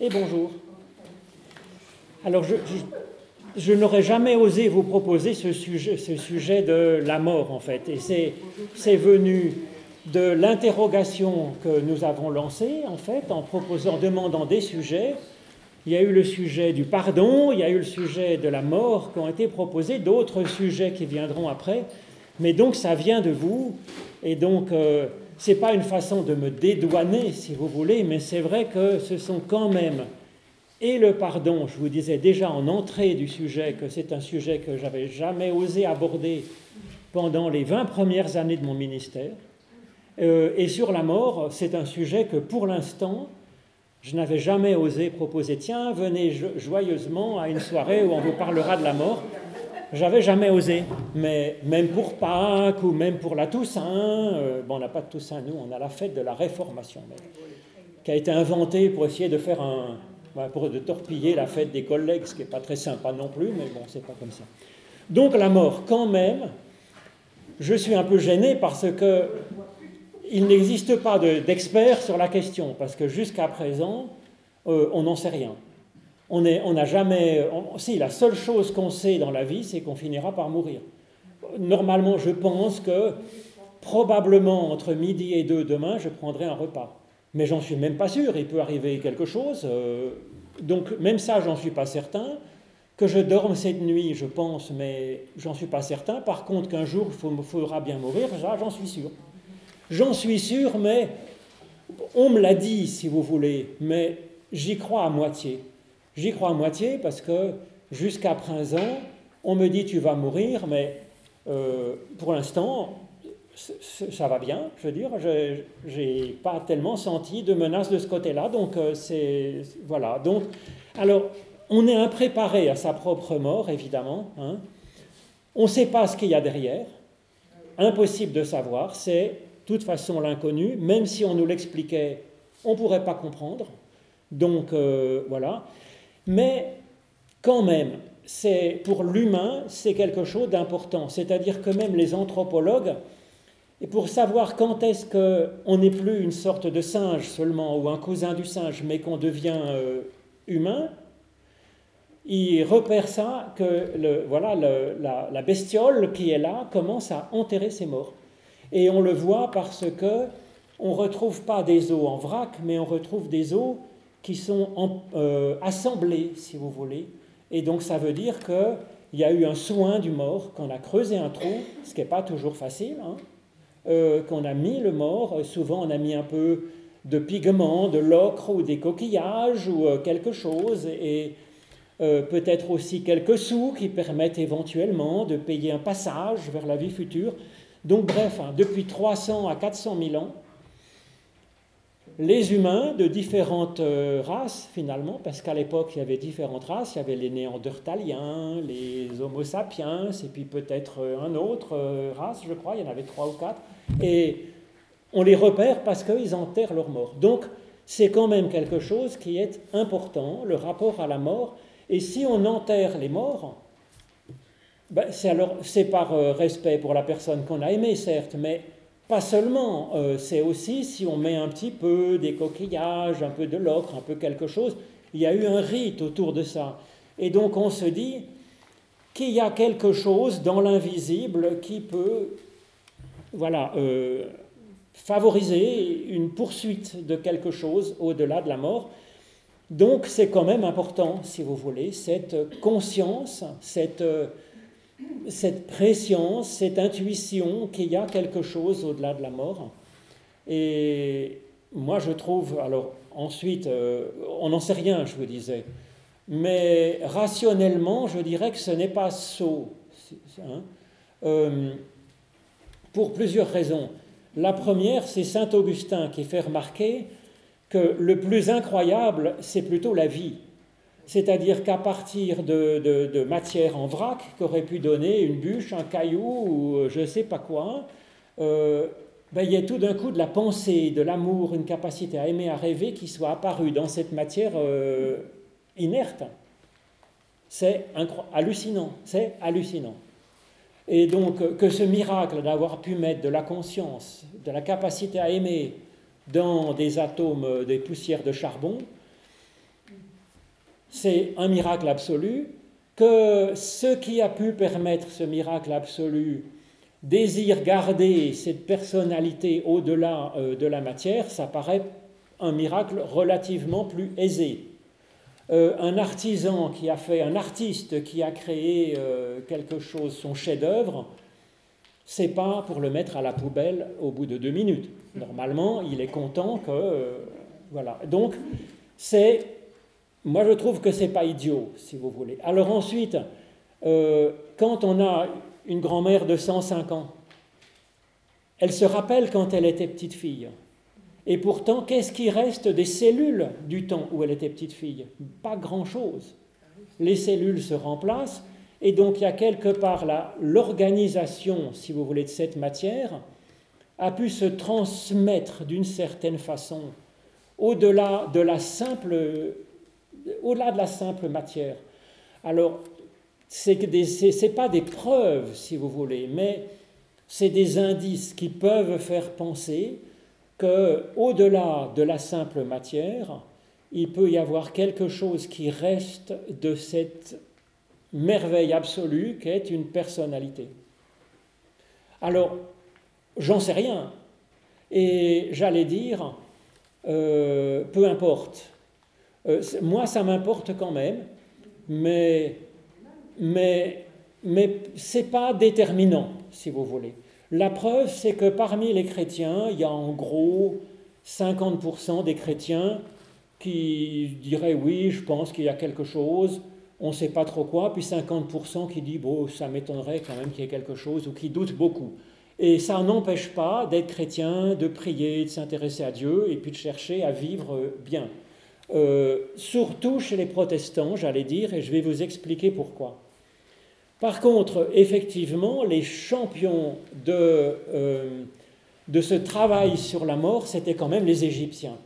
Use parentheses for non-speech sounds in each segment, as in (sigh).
et bonjour. Alors, je, n'aurais jamais osé vous proposer ce sujet, ce sujet de la mort, en fait. Et c'est venu de l'interrogation que nous avons lancée, en fait, en proposant, demandant des sujets. Il y a eu le sujet du pardon, il y a eu le sujet de la mort qui ont été proposés, d'autres sujets qui viendront après. Mais donc, ça vient de vous. Et donc, euh, n'est pas une façon de me dédouaner, si vous voulez, mais c'est vrai que ce sont quand même, et le pardon, je vous disais déjà en entrée du sujet que c'est un sujet que j'avais jamais osé aborder pendant les 20 premières années de mon ministère, euh, et sur la mort, c'est un sujet que pour l'instant, je n'avais jamais osé proposer. Tiens, venez joyeusement à une soirée où on vous parlera de la mort. J'avais jamais osé, mais même pour Pâques ou même pour la Toussaint, euh, bon, on n'a pas de Toussaint, nous, on a la fête de la Réformation, qui a été inventée pour essayer de faire un, de torpiller la fête des collègues, ce qui n'est pas très sympa non plus, mais bon, c'est pas comme ça. Donc la mort, quand même, je suis un peu gêné parce que il n'existe pas d'experts sur la question, parce que jusqu'à présent, euh, on n'en sait rien. On n'a jamais. si, la seule chose qu'on sait dans la vie, c'est qu'on finira par mourir. Normalement, je pense que probablement entre midi et deux demain, je prendrai un repas. Mais j'en suis même pas sûr. Il peut arriver quelque chose. Euh, donc, même ça, j'en suis pas certain. Que je dorme cette nuit, je pense, mais j'en suis pas certain. Par contre, qu'un jour, il faudra bien mourir, j'en suis sûr. J'en suis sûr, mais on me l'a dit, si vous voulez, mais j'y crois à moitié. J'y crois à moitié parce que jusqu'à présent, on me dit tu vas mourir, mais euh, pour l'instant, ça va bien, je veux dire, je n'ai pas tellement senti de menace de ce côté-là, donc euh, c'est... Voilà, donc, alors, on est impréparé à sa propre mort, évidemment, hein. on ne sait pas ce qu'il y a derrière, impossible de savoir, c'est de toute façon l'inconnu, même si on nous l'expliquait, on ne pourrait pas comprendre, donc euh, voilà. Mais quand même, c'est pour l'humain, c'est quelque chose d'important. C'est-à-dire que même les anthropologues, et pour savoir quand est-ce qu'on n'est plus une sorte de singe seulement ou un cousin du singe, mais qu'on devient euh, humain, ils repèrent ça que voilà, la, la, bestiole qui est là commence à enterrer ses morts. Et on le voit parce que on retrouve pas des os en vrac, mais on retrouve des os qui sont euh, assemblés, si vous voulez. Et donc ça veut dire qu'il y a eu un soin du mort, qu'on a creusé un trou, ce qui n'est pas toujours facile, hein, euh, qu'on a mis le mort, souvent on a mis un peu de pigment, de l'ocre ou des coquillages ou euh, quelque chose, et peut-être aussi quelques sous qui permettent éventuellement de payer un passage vers la vie future. Donc bref, hein, depuis 300 à 400 000 ans, les humains de différentes euh, races finalement, parce qu'à l'époque il y avait différentes races, il y avait les néandertaliens, les homo sapiens, et puis peut-être euh, un autre euh, race, je crois, il y en avait trois ou quatre, et on les repère parce qu'ils enterrent leurs morts. Donc c'est quand même quelque chose qui est important, le rapport à la mort, et si on enterre les morts, ben, c'est par respect pour la personne qu'on a aimée, certes, mais pas seulement, euh, c'est aussi si on met un petit peu des coquillages, un peu de l'ocre, un peu quelque chose, il y a eu un rite autour de ça. Et donc on se dit qu'il y a quelque chose dans l'invisible qui peut voilà, euh, favoriser une poursuite de quelque chose au-delà de la mort. Donc c'est quand même important, si vous voulez, cette conscience, cette... Euh, cette préscience, cette intuition qu'il y a quelque chose au-delà de la mort. Et moi, je trouve, alors ensuite, euh, on n'en sait rien, je vous disais, mais rationnellement, je dirais que ce n'est pas sot, hein. euh, pour plusieurs raisons. La première, c'est Saint Augustin qui fait remarquer que le plus incroyable, c'est plutôt la vie c'est-à-dire qu'à partir de, matière en vrac, qu'aurait pu donner une bûche, un caillou ou euh, je ne sais pas quoi, euh, ben, il y a tout d'un coup de la pensée, de l'amour, une capacité à aimer, à rêver qui soit apparue dans cette matière euh, inerte. C'est hallucinant, c'est hallucinant. Et donc que ce miracle d'avoir pu mettre de la conscience, de la capacité à aimer dans des atomes, des poussières de charbon, c'est un miracle absolu, que ce qui a pu permettre ce miracle absolu désire garder cette personnalité au-delà euh, de la matière, ça paraît un miracle relativement plus aisé. Euh, un artisan qui a fait, un artiste qui a créé euh, quelque chose, son chef-d'œuvre, c'est pas pour le mettre à la poubelle au bout de deux minutes. Normalement, il est content que. voilà. Donc, c'est. Moi, je trouve que c'est pas idiot, si vous voulez. Alors, ensuite, quand on a une grand-mère de 105 ans. Elle se rappelle quand elle était petite fille. Et pourtant, qu'est-ce qui reste des cellules du temps où elle était petite fille Pas grand-chose. Les cellules se remplacent, et donc il y a quelque part l'organisation, si vous voulez, de cette matière a pu se transmettre d'une certaine façon au-delà de la simple, au-delà de la simple matière. Alors, ce n'est pas des preuves, si vous voulez, mais c'est des indices qui peuvent faire penser qu'au-delà de la simple matière, il peut y avoir quelque chose qui reste de cette merveille absolue qu'est une personnalité. Alors, j'en sais rien. Et j'allais dire, euh, peu importe. Euh, moi, ça m'importe quand même, mais mais, mais ce n'est pas déterminant, si vous voulez. La preuve, c'est que parmi les chrétiens, il y a en gros 50% des chrétiens qui diraient oui, je pense qu'il y a quelque chose, on ne sait pas trop quoi, puis 50% qui disent bon, ça m'étonnerait quand même qu'il y ait quelque chose, ou qui doutent beaucoup. Et ça n'empêche pas d'être chrétien, de prier, de s'intéresser à Dieu, et puis de chercher à vivre bien. Euh, surtout chez les protestants, j'allais dire, et je vais vous expliquer pourquoi. Par contre, effectivement, les champions de, euh, de ce travail sur la mort, c'était quand même les Égyptiens.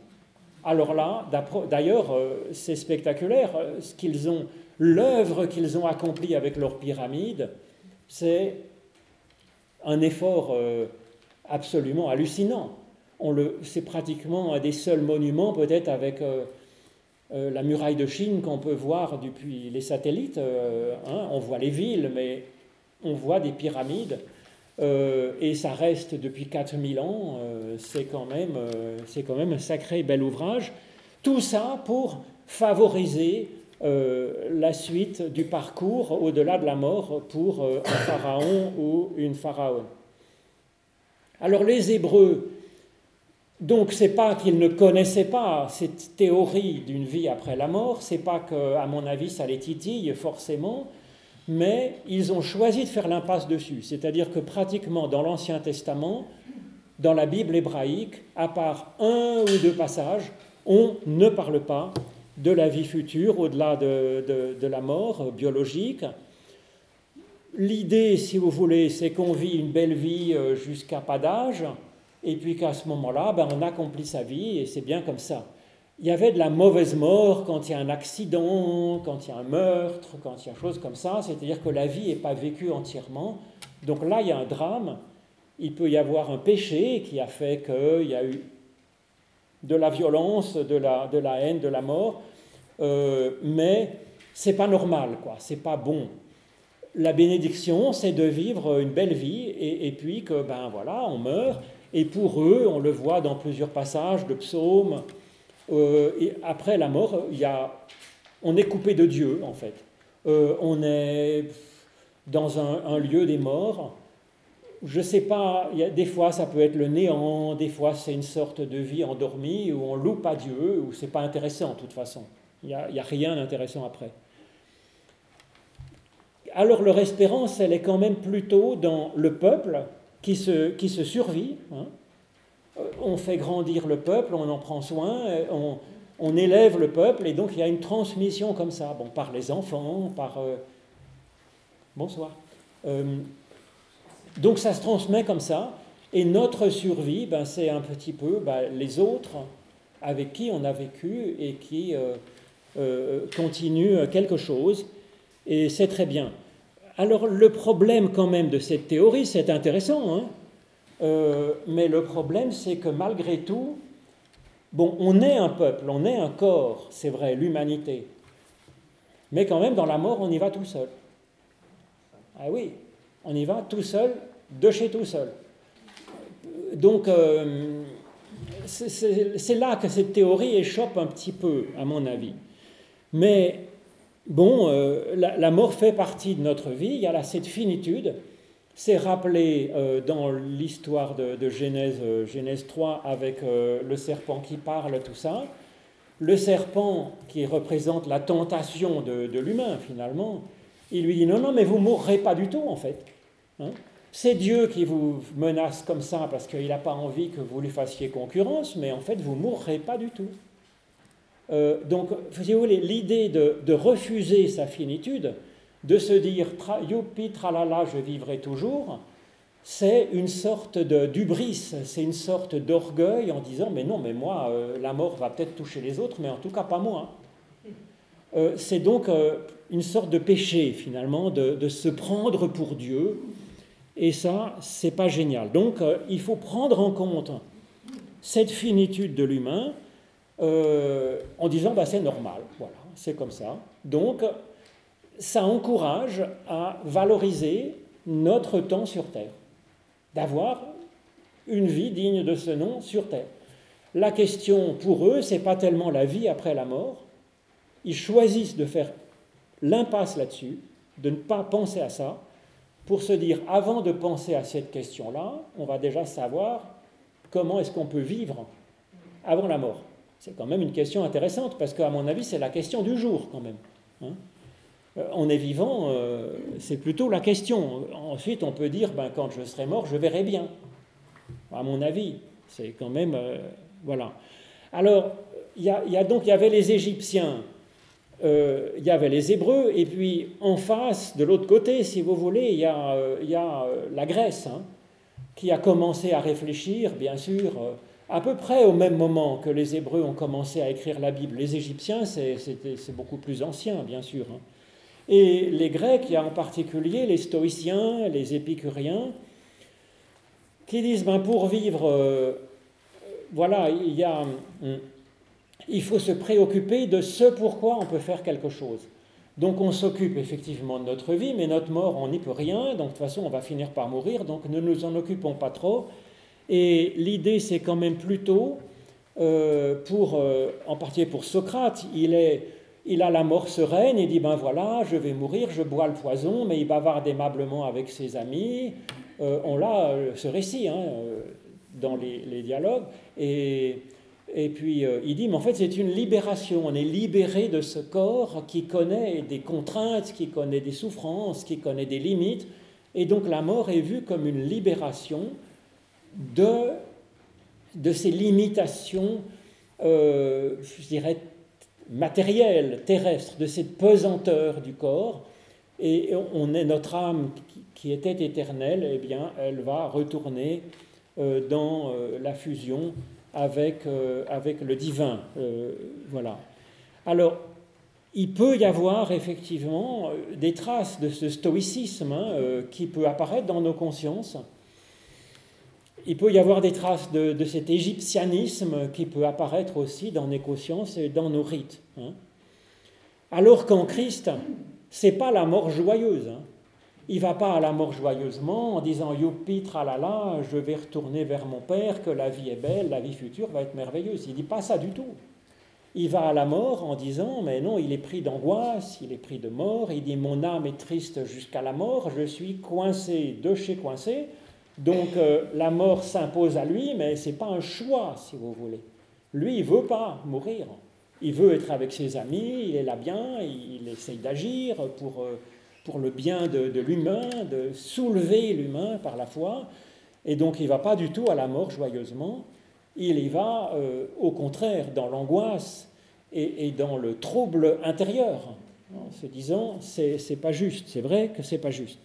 Alors là, d'ailleurs, euh, c'est spectaculaire, ce qu'ils ont, l'œuvre qu'ils ont accomplie avec leurs pyramides, c'est un effort absolument hallucinant. C'est pratiquement un des seuls monuments, peut-être avec la muraille de Chine qu'on peut voir depuis les satellites. Euh, hein, on voit les villes, mais on voit des pyramides. Euh, et ça reste depuis 4000 ans. c'est quand, même, quand même un sacré bel ouvrage. Tout ça pour favoriser la suite du parcours au-delà de la mort pour un pharaon ou une pharaon. Alors les Hébreux donc c'est pas qu'ils ne connaissaient pas cette théorie d'une vie après la mort, c'est pas que, à mon avis, ça les titille forcément, mais ils ont choisi de faire l'impasse dessus. C'est-à-dire que pratiquement dans l'Ancien Testament, dans la Bible hébraïque, à part un ou deux passages, on ne parle pas de la vie future au-delà de, de la mort biologique. L'idée, si vous voulez, c'est qu'on vit une belle vie euh, jusqu'à pas d'âge, et puis qu'à ce moment-là, ben, on accomplit sa vie, et c'est bien comme ça. Il y avait de la mauvaise mort quand il y a un accident, quand il y a un meurtre, quand il y a chose comme ça, c'est-à-dire que la vie n'est pas vécue entièrement. Donc là, il y a un drame, il peut y avoir un péché qui a fait qu'il y a eu de la violence, de la, de la haine, de la mort, euh, mais c'est pas normal, quoi, c'est pas bon. La bénédiction, c'est de vivre une belle vie et, et puis que, ben voilà, on meurt et pour eux, on le voit dans plusieurs passages de psaumes, euh, après la mort, on est coupé de Dieu, en fait. Euh, on est dans un, lieu des morts. Je ne sais pas, des fois ça peut être le néant, des fois c'est une sorte de vie endormie où on loupe à Dieu, où c'est pas intéressant de toute façon. Il n'y a, a, rien d'intéressant après. Alors leur espérance, elle est quand même plutôt dans le peuple, qui se, survit. Hein. Euh, on fait grandir le peuple, on en prend soin, on, on, élève le peuple, et donc il y a une transmission comme ça, bon, par les enfants, par... Euh, bonsoir. Euh, donc ça se transmet comme ça, et notre survie, ben, c'est un petit peu ben, les autres avec qui on a vécu et qui continuent quelque chose, et c'est très bien. Alors le problème quand même de cette théorie, c'est intéressant, hein, euh, mais le problème c'est que malgré tout, bon, on est un peuple, on est un corps, c'est vrai, l'humanité, Mais quand même, dans la mort, on y va tout seul. Ah oui, on y va tout seul, de chez tout seul. Donc, euh, c'est là que cette théorie échoppe un petit peu, à mon avis. Mais bon, euh, la, mort fait partie de notre vie, il y a là cette finitude. C'est rappelé euh, dans l'histoire de, Genèse, Genèse 3 avec le serpent qui parle, tout ça. Le serpent qui représente la tentation de, l'humain, finalement, il lui dit non, non, mais vous mourrez pas du tout, en fait. Hein. c'est Dieu qui vous menace comme ça parce qu'il n'a pas envie que vous lui fassiez concurrence, mais en fait, vous mourrez pas du tout. Euh, donc, si vous voulez, l'idée de, refuser sa finitude, de se dire youpi, tralala, je vivrai toujours, c'est une sorte d'ubris, c'est une sorte d'orgueil en disant mais non, mais moi, euh, la mort va peut-être toucher les autres, mais en tout cas pas moi. Euh, c'est donc une sorte de péché finalement de, se prendre pour Dieu, et ça, c'est pas génial. Donc il faut prendre en compte cette finitude de l'humain en disant bah, c'est normal, voilà, c'est comme ça. Donc ça encourage à valoriser notre temps sur Terre d'avoir une vie digne de ce nom sur Terre. La question pour eux, c'est pas tellement la vie après la mort. Ils choisissent de faire l'impasse là-dessus, de ne pas penser à ça, pour se dire, avant de penser à cette question-là, on va déjà savoir comment est-ce qu'on peut vivre avant la mort. C'est quand même une question intéressante, parce qu'à mon avis, c'est la question du jour quand même. Hein. Euh, on est vivant, euh, c'est plutôt la question. Ensuite, on peut dire, ben, quand je serai mort, je verrai bien. À mon avis, c'est quand même... Euh, voilà. Alors, il y, a, donc, il y avait les Égyptiens, il y avait les Hébreux, et puis en face, de l'autre côté, si vous voulez, il y a, y a la Grèce, hein, qui a commencé à réfléchir, bien sûr, à peu près au même moment que les Hébreux ont commencé à écrire la Bible. Les Égyptiens, c'est beaucoup plus ancien, bien sûr. Hein. Et les Grecs, il y a en particulier les stoïciens, les épicuriens, qui disent ben, pour vivre, euh, voilà, il, y a, hum, il faut se préoccuper de ce pourquoi on peut faire quelque chose. Donc on s'occupe effectivement de notre vie, mais notre mort, on n'y peut rien, donc de toute façon on va finir par mourir, donc ne nous en occupons pas trop. Et l'idée, c'est quand même plutôt, euh, pour, euh, en particulier pour Socrate, il est il a la mort sereine, il dit ben voilà, je vais mourir, je bois le poison, mais il bavarde aimablement avec ses amis. Euh, on l'a ce récit hein, dans les, dialogues. Et, et puis il dit mais en fait c'est une libération, on est libéré de ce corps qui connaît des contraintes, qui connaît des souffrances, qui connaît des limites. Et donc la mort est vue comme une libération de, de ces limitations, je dirais, matériel, terrestre, de cette pesanteur du corps, et on est notre âme qui était éternelle, eh bien, elle va retourner euh, dans euh, la fusion avec, euh, avec le divin. voilà. Alors, il peut y avoir effectivement des traces de ce stoïcisme hein, qui peut apparaître dans nos consciences il peut y avoir des traces de, cet égyptianisme qui peut apparaître aussi dans nos consciences et dans nos rites. Hein. Alors qu'en Christ, c'est pas la mort joyeuse. Hein. Il va pas à la mort joyeusement en disant youpi tralala, je vais retourner vers mon père, que la vie est belle, la vie future va être merveilleuse. Il dit pas ça du tout. Il va à la mort en disant mais non, il est pris d'angoisse, il est pris de mort. Il dit mon âme est triste jusqu'à la mort, je suis coincé de chez coincé. Donc euh, la mort s'impose à lui, mais ce n'est pas un choix, si vous voulez. Lui, il ne veut pas mourir. Il veut être avec ses amis, il est là bien, il essaye d'agir pour, euh, pour le bien de, l'humain, de soulever l'humain par la foi. Et donc il ne va pas du tout à la mort joyeusement, il y va euh, au contraire dans l'angoisse et, et, dans le trouble intérieur, en se disant c'est pas juste, c'est vrai que c'est pas juste.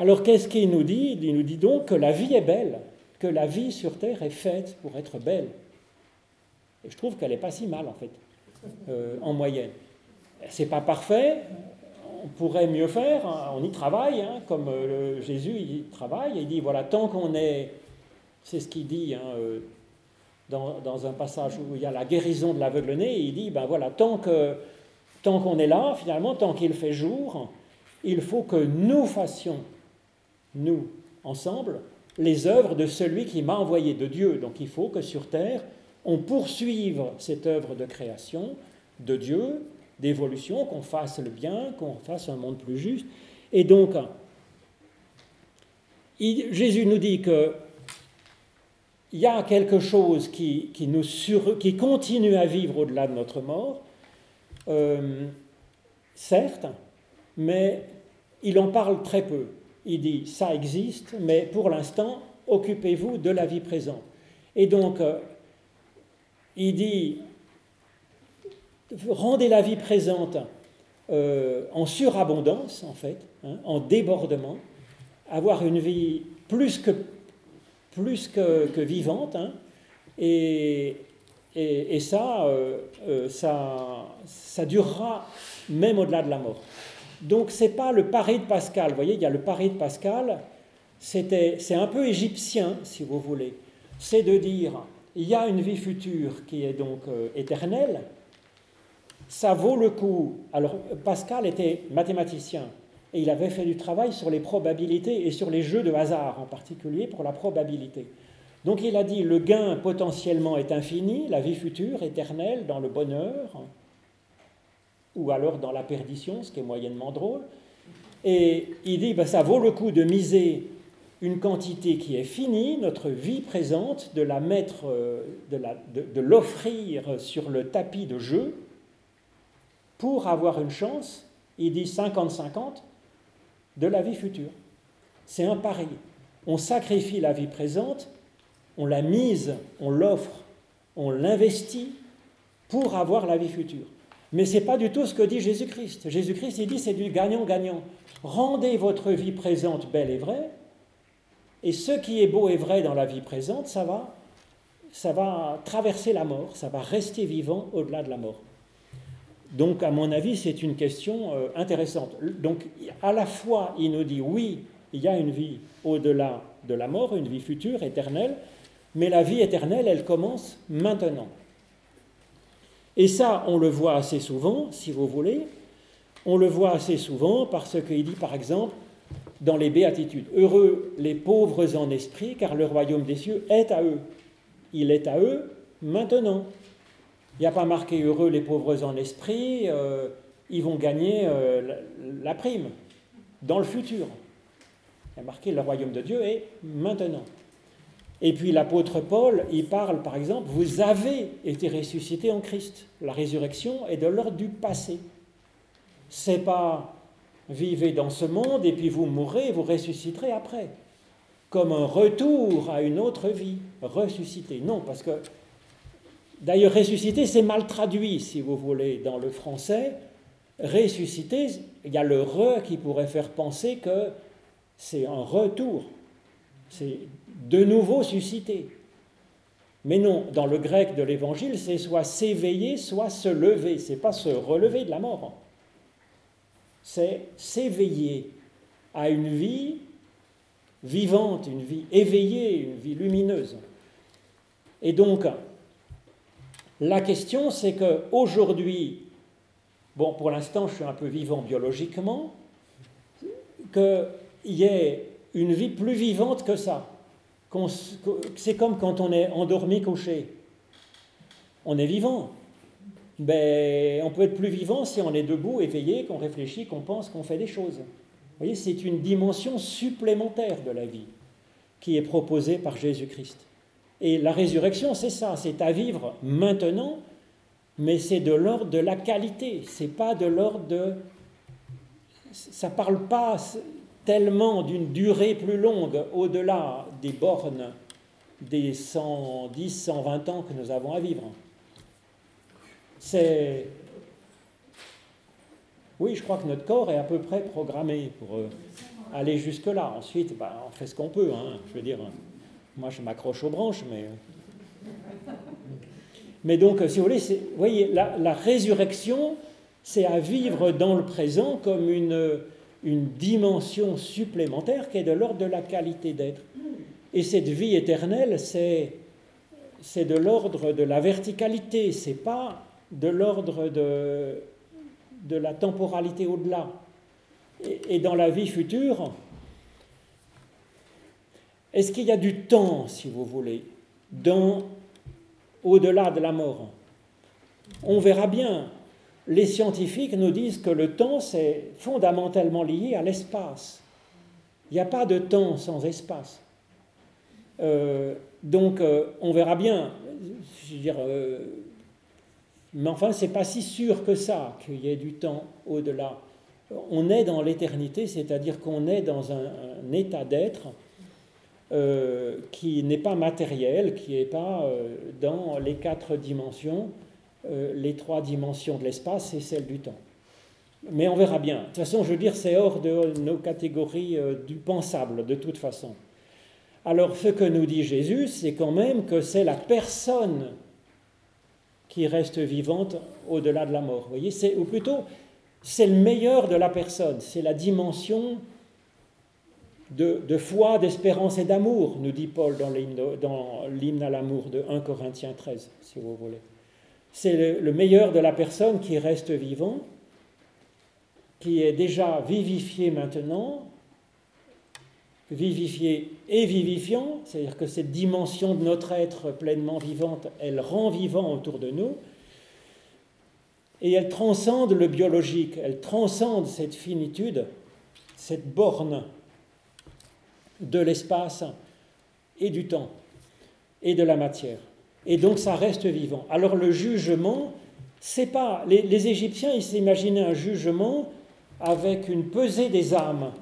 Alors qu'est-ce qu'il nous dit? Il nous dit donc que la vie est belle, que la vie sur Terre est faite pour être belle. Et je trouve qu'elle n'est pas si mal en fait, euh, en moyenne. C'est pas parfait, on pourrait mieux faire, hein, on y travaille, hein, comme euh, Jésus il travaille, il dit voilà, tant qu'on est, c'est ce qu'il dit hein, euh, dans, dans, un passage où il y a la guérison de l'aveugle-né, il dit ben voilà, tant que tant qu'on est là, finalement, tant qu'il fait jour, il faut que nous fassions, nous, ensemble, les œuvres de celui qui m'a envoyé, de Dieu. Donc il faut que sur Terre, on poursuive cette œuvre de création de Dieu, d'évolution, qu'on fasse le bien, qu'on fasse un monde plus juste. Et donc, Jésus nous dit que il y a quelque chose qui continue à vivre au-delà de notre mort, euh, certes, mais il en parle très peu. Il dit ça existe, mais pour l'instant, occupez-vous de la vie présente. Et donc, euh, il dit rendez la vie présente euh, en surabondance, en fait, hein, en débordement, avoir une vie plus que, plus que, vivante, hein, et, et, ça, euh, ça, ça durera même au-delà de la mort. Donc ce n'est pas le pari de Pascal. Vous voyez, il y a le pari de Pascal, c'est un peu égyptien, si vous voulez. C'est de dire, il y a une vie future qui est donc euh, éternelle, ça vaut le coup. Alors Pascal était mathématicien et il avait fait du travail sur les probabilités et sur les jeux de hasard en particulier pour la probabilité. Donc il a dit le gain potentiellement est infini, la vie future éternelle dans le bonheur, ou alors dans la perdition, ce qui est moyennement drôle. Et il dit, ben, ça vaut le coup de miser une quantité qui est finie, notre vie présente, de la mettre, euh, de l'offrir sur le tapis de jeu pour avoir une chance, il dit 50-50, de la vie future. C'est un pari. On sacrifie la vie présente, on la mise, on l'offre, on l'investit pour avoir la vie future. Mais ce n'est pas du tout ce que dit Jésus-Christ. Jésus-Christ, il dit c'est du gagnant-gagnant. Rendez votre vie présente belle et vraie, et ce qui est beau et vrai dans la vie présente, ça va, ça va traverser la mort, ça va rester vivant au-delà de la mort. Donc, à mon avis, c'est une question euh, intéressante. Donc, à la fois, il nous dit oui, il y a une vie au-delà de la mort, une vie future, éternelle, mais la vie éternelle, elle commence maintenant. Et ça, on le voit assez souvent, si vous voulez. On le voit assez souvent parce qu'il dit, par exemple, dans les béatitudes, Heureux les pauvres en esprit, car le royaume des cieux est à eux. Il est à eux maintenant. Il n'y a pas marqué heureux les pauvres en esprit, euh, ils vont gagner euh, la, prime dans le futur. Il y a marqué le royaume de Dieu est maintenant. Et puis l'apôtre Paul, il parle par exemple, vous avez été ressuscité en Christ. La résurrection est de l'ordre du passé. C'est pas vivez dans ce monde et puis vous mourrez, vous ressusciterez après. Comme un retour à une autre vie, ressuscité. Non, parce que d'ailleurs ressuscité, c'est mal traduit, si vous voulez, dans le français. Ressuscité, il y a le re qui pourrait faire penser que c'est un retour. C'est de nouveau suscité. Mais non, dans le grec de l'évangile, c'est soit s'éveiller, soit se lever. C'est pas se relever de la mort. C'est s'éveiller à une vie vivante, une vie éveillée, une vie lumineuse. Et donc, la question, c'est que aujourd'hui, bon, pour l'instant, je suis un peu vivant biologiquement, qu'il y ait une vie plus vivante que ça. C'est comme quand on est endormi couché. On est vivant. Ben, on peut être plus vivant si on est debout, éveillé, qu'on réfléchit, qu'on pense, qu'on fait des choses. Vous voyez, c'est une dimension supplémentaire de la vie qui est proposée par Jésus-Christ. Et la résurrection, c'est ça, c'est à vivre maintenant, mais c'est de l'ordre de la qualité, c'est pas de l'ordre de... Ça parle pas tellement d'une durée plus longue au-delà des bornes des 110, 120 ans que nous avons à vivre. C'est... Oui, je crois que notre corps est à peu près programmé pour euh, aller jusque-là. Ensuite, bah, on fait ce qu'on peut. Hein. Je veux dire, moi je m'accroche aux branches, mais... Mais donc, si vous voulez, vous voyez, la, la résurrection, c'est à vivre dans le présent comme une, une dimension supplémentaire qui est de l'ordre de la qualité d'être. Et cette vie éternelle, c'est, de l'ordre de la verticalité, c'est pas de l'ordre de, la temporalité au-delà. Et, dans la vie future, est-ce qu'il y a du temps, si vous voulez, dans, au-delà de la mort? On verra bien. Les scientifiques nous disent que le temps, c'est fondamentalement lié à l'espace. Il n'y a pas de temps sans espace. Euh, donc, euh, on verra bien. Euh, mais enfin, c'est pas si sûr que ça qu'il y ait du temps au-delà. On est dans l'éternité, c'est-à-dire qu'on est dans un, état d'être qui n'est pas matériel, qui n'est pas dans les quatre dimensions, les trois dimensions de l'espace et celle du temps. Mais on verra bien. De toute façon, je veux dire, c'est hors de nos catégories du pensable, de toute façon. Alors ce que nous dit Jésus, c'est quand même que c'est la personne qui reste vivante au-delà de la mort. Vous voyez, c'est, ou plutôt, c'est le meilleur de la personne, c'est la dimension de, foi, d'espérance et d'amour, nous dit Paul dans l'hymne, à l'amour de 1 Corinthiens 13, si vous voulez. C'est le meilleur de la personne qui reste vivant, qui est déjà vivifié maintenant, vivifié et vivifiant, c'est-à-dire que cette dimension de notre être pleinement vivante, elle rend vivant autour de nous, et elle transcende le biologique, elle transcende cette finitude, cette borne de l'espace et du temps et de la matière. Et donc ça reste vivant. Alors le jugement, c'est pas. Les, Égyptiens, ils s'imaginaient un jugement avec une pesée des âmes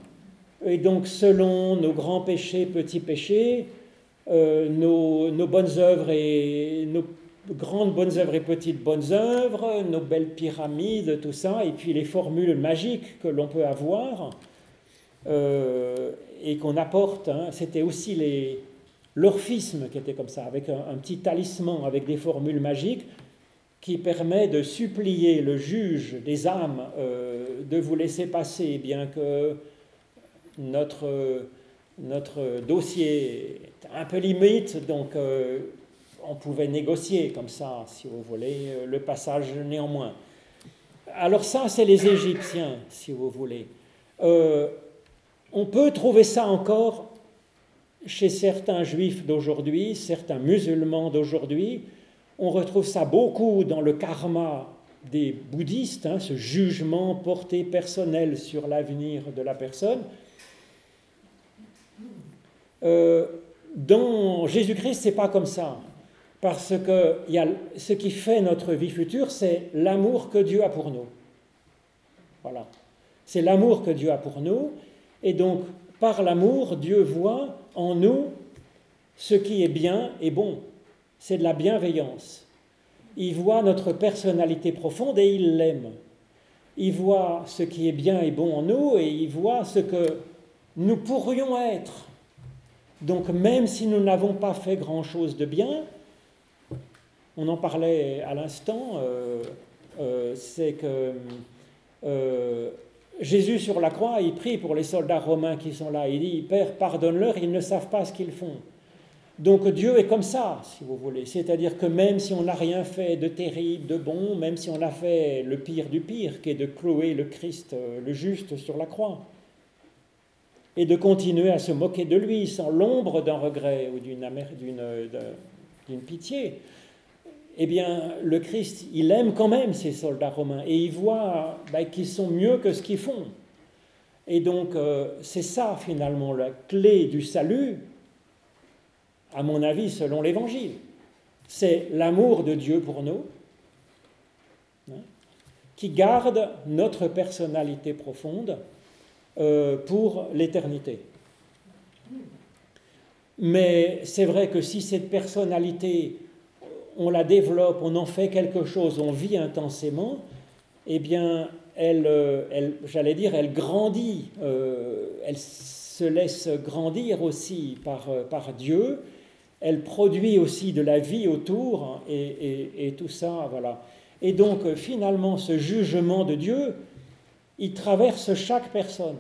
et donc, selon nos grands péchés, petits péchés, euh, nos, bonnes œuvres et nos grandes bonnes œuvres et petites bonnes œuvres, nos belles pyramides, tout ça, et puis les formules magiques que l'on peut avoir euh, et qu'on apporte. Hein. C'était aussi les, l'orphisme qui était comme ça, avec un, petit talisman, avec des formules magiques qui permet de supplier le juge des âmes euh, de vous laisser passer, bien que notre, notre dossier est un peu limite, donc euh, on pouvait négocier comme ça, si vous voulez, euh, le passage néanmoins. Alors ça, c'est les Égyptiens, si vous voulez. Euh, on peut trouver ça encore chez certains juifs d'aujourd'hui, certains musulmans d'aujourd'hui. On retrouve ça beaucoup dans le karma des bouddhistes, hein, ce jugement porté personnel sur l'avenir de la personne. Euh, dans Jésus-Christ, c'est pas comme ça. Parce que y a, ce qui fait notre vie future, c'est l'amour que Dieu a pour nous. Voilà. C'est l'amour que Dieu a pour nous. Et donc, par l'amour, Dieu voit en nous ce qui est bien et bon. C'est de la bienveillance. Il voit notre personnalité profonde et il l'aime. Il voit ce qui est bien et bon en nous et il voit ce que nous pourrions être donc même si nous n'avons pas fait grand-chose de bien, on en parlait à l'instant, euh, euh, c'est que euh, Jésus sur la croix, il prie pour les soldats romains qui sont là. Il dit, Père, pardonne-leur, ils ne savent pas ce qu'ils font. Donc Dieu est comme ça, si vous voulez. C'est-à-dire que même si on n'a rien fait de terrible, de bon, même si on a fait le pire du pire, qui est de clouer le Christ, le juste, sur la croix, et de continuer à se moquer de lui sans l'ombre d'un regret ou d'une pitié, eh bien, le Christ, il aime quand même ces soldats romains et il voit ben, qu'ils sont mieux que ce qu'ils font. Et donc, euh, c'est ça finalement la clé du salut, à mon avis, selon l'Évangile. C'est l'amour de Dieu pour nous, hein, qui garde notre personnalité profonde euh, pour l'éternité. Mais c'est vrai que si cette personnalité, on la développe, on en fait quelque chose, on vit intensément, eh bien, elle, euh, j'allais dire, elle grandit, euh, elle se laisse grandir aussi par, Dieu, elle produit aussi de la vie autour, et, et tout ça, voilà. Et donc, finalement, ce jugement de Dieu, il traverse chaque personne.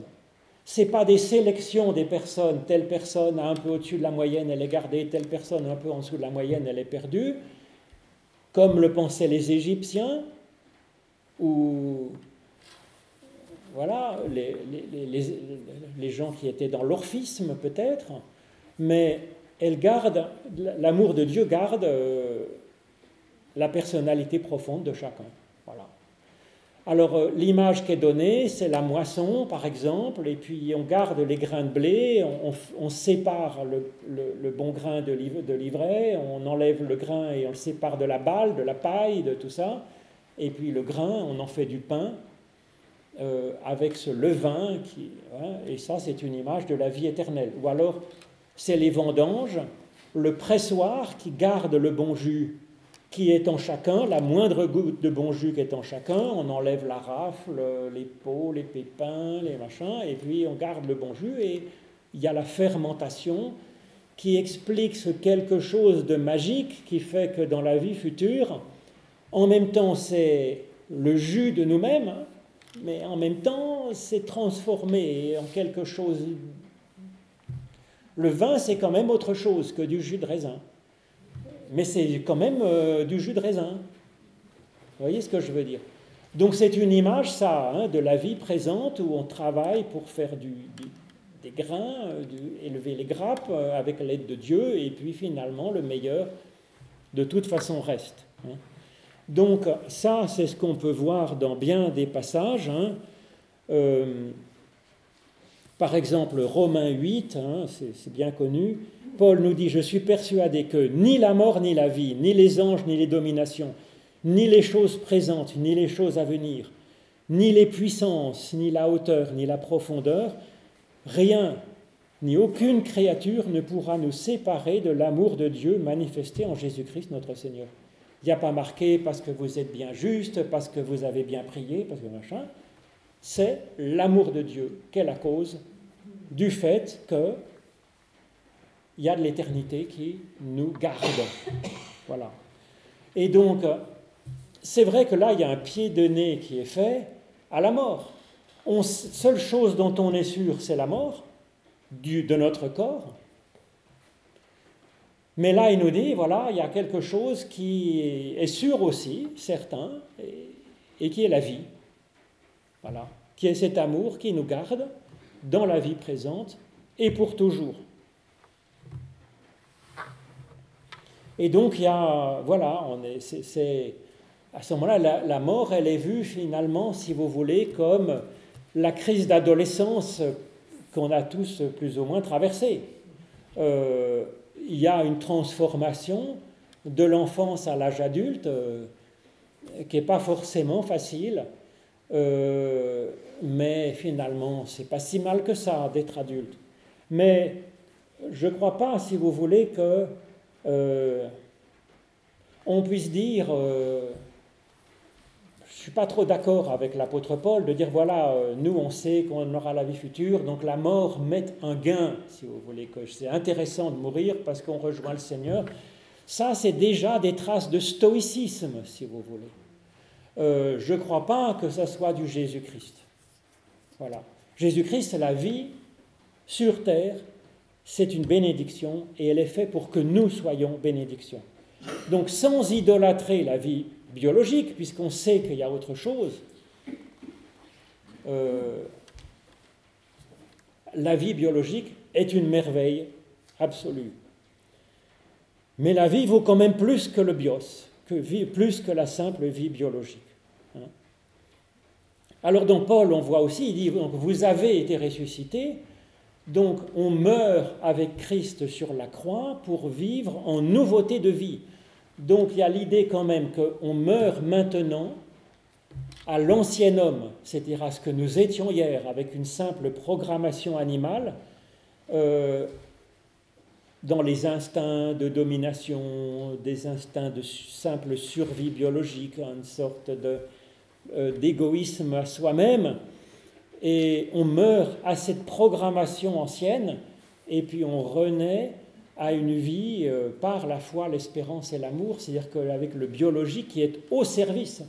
Ce n'est pas des sélections des personnes, telle personne un peu au-dessus de la moyenne, elle est gardée, telle personne un peu en dessous de la moyenne, elle est perdue, comme le pensaient les Égyptiens, ou les, les, gens qui étaient dans l'orphisme peut-être, mais l'amour de Dieu garde euh, la personnalité profonde de chacun. Voilà. Alors euh, l'image qui est donnée, c'est la moisson par exemple, et puis on garde les grains de blé, on, sépare le, bon grain de, l'ivraie, on enlève le grain et on le sépare de la balle, de la paille, de tout ça, et puis le grain, on en fait du pain euh, avec ce levain, hein, et ça c'est une image de la vie éternelle. Ou alors c'est les vendanges, le pressoir qui garde le bon jus qui est en chacun, la moindre goutte de bon jus qui est en chacun, on enlève la rafle, les peaux, les pépins, les machins, et puis on garde le bon jus, et il y a la fermentation qui explique ce quelque chose de magique qui fait que dans la vie future, en même temps c'est le jus de nous-mêmes, mais en même temps c'est transformé en quelque chose. Le vin c'est quand même autre chose que du jus de raisin mais c'est quand même euh, du jus de raisin. Vous voyez ce que je veux dire? Donc c'est une image, ça, hein, de la vie présente où on travaille pour faire des grains, euh, élever les grappes euh, avec l'aide de Dieu, et puis finalement le meilleur de toute façon reste. Hein. Donc ça, c'est ce qu'on peut voir dans bien des passages. Hein. Par exemple, Romains 8, c'est bien connu, Paul nous dit, je suis persuadé que ni la mort ni la vie, ni les anges ni les dominations, ni les choses présentes, ni les choses à venir, ni les puissances, ni la hauteur, ni la profondeur, rien, ni aucune créature ne pourra nous séparer de l'amour de Dieu manifesté en Jésus-Christ notre Seigneur. Il n'y a pas marqué parce que vous êtes bien juste, parce que vous avez bien prié, parce que machin. C'est l'amour de Dieu qui est la cause du fait que il y a de l'éternité qui nous garde. Voilà. Et donc, c'est vrai que là, il y a un pied de nez qui est fait à la mort. On, seule chose dont on est sûr, c'est la mort du, de notre corps. Mais là, il nous dit, voilà, il y a quelque chose qui est sûr aussi, certain, et, et qui est la vie. Voilà. Qui est cet amour qui nous garde dans la vie présente et pour toujours. Et donc, il y a, voilà, on est, c'est, à ce moment-là, la, mort, elle est vue finalement, si vous voulez, comme la crise d'adolescence qu'on a tous plus ou moins traversée. Euh, il y a une transformation de l'enfance à l'âge adulte euh, qui n'est pas forcément facile, euh, mais finalement, c'est pas si mal que ça d'être adulte. Mais je ne crois pas, si vous voulez, que euh, on puisse dire, euh, je suis pas trop d'accord avec l'apôtre Paul de dire, voilà, euh, nous on sait qu'on aura la vie future, donc la mort met un gain, si vous voulez, que c'est intéressant de mourir parce qu'on rejoint le Seigneur. Ça, c'est déjà des traces de stoïcisme, si vous voulez. Je ne crois pas que ça soit du Jésus-Christ. Voilà. Jésus-Christ, la vie sur terre c'est une bénédiction et elle est faite pour que nous soyons bénédiction. Donc sans idolâtrer la vie biologique, puisqu'on sait qu'il y a autre chose, euh, la vie biologique est une merveille absolue. Mais la vie vaut quand même plus que le bios, plus que la simple vie biologique. Alors dans Paul, on voit aussi, il dit, vous avez été ressuscité, donc on meurt avec Christ sur la croix pour vivre en nouveauté de vie. Donc il y a l'idée quand même qu'on meurt maintenant à l'ancien homme, c'est-à-dire à ce que nous étions hier avec une simple programmation animale, euh, dans les instincts de domination, des instincts de simple survie biologique, une sorte euh, d'égoïsme à soi-même et on meurt à cette programmation ancienne, et puis on renaît à une vie euh, par la foi, l'espérance et l'amour, c'est-à-dire qu'avec le biologique qui est au service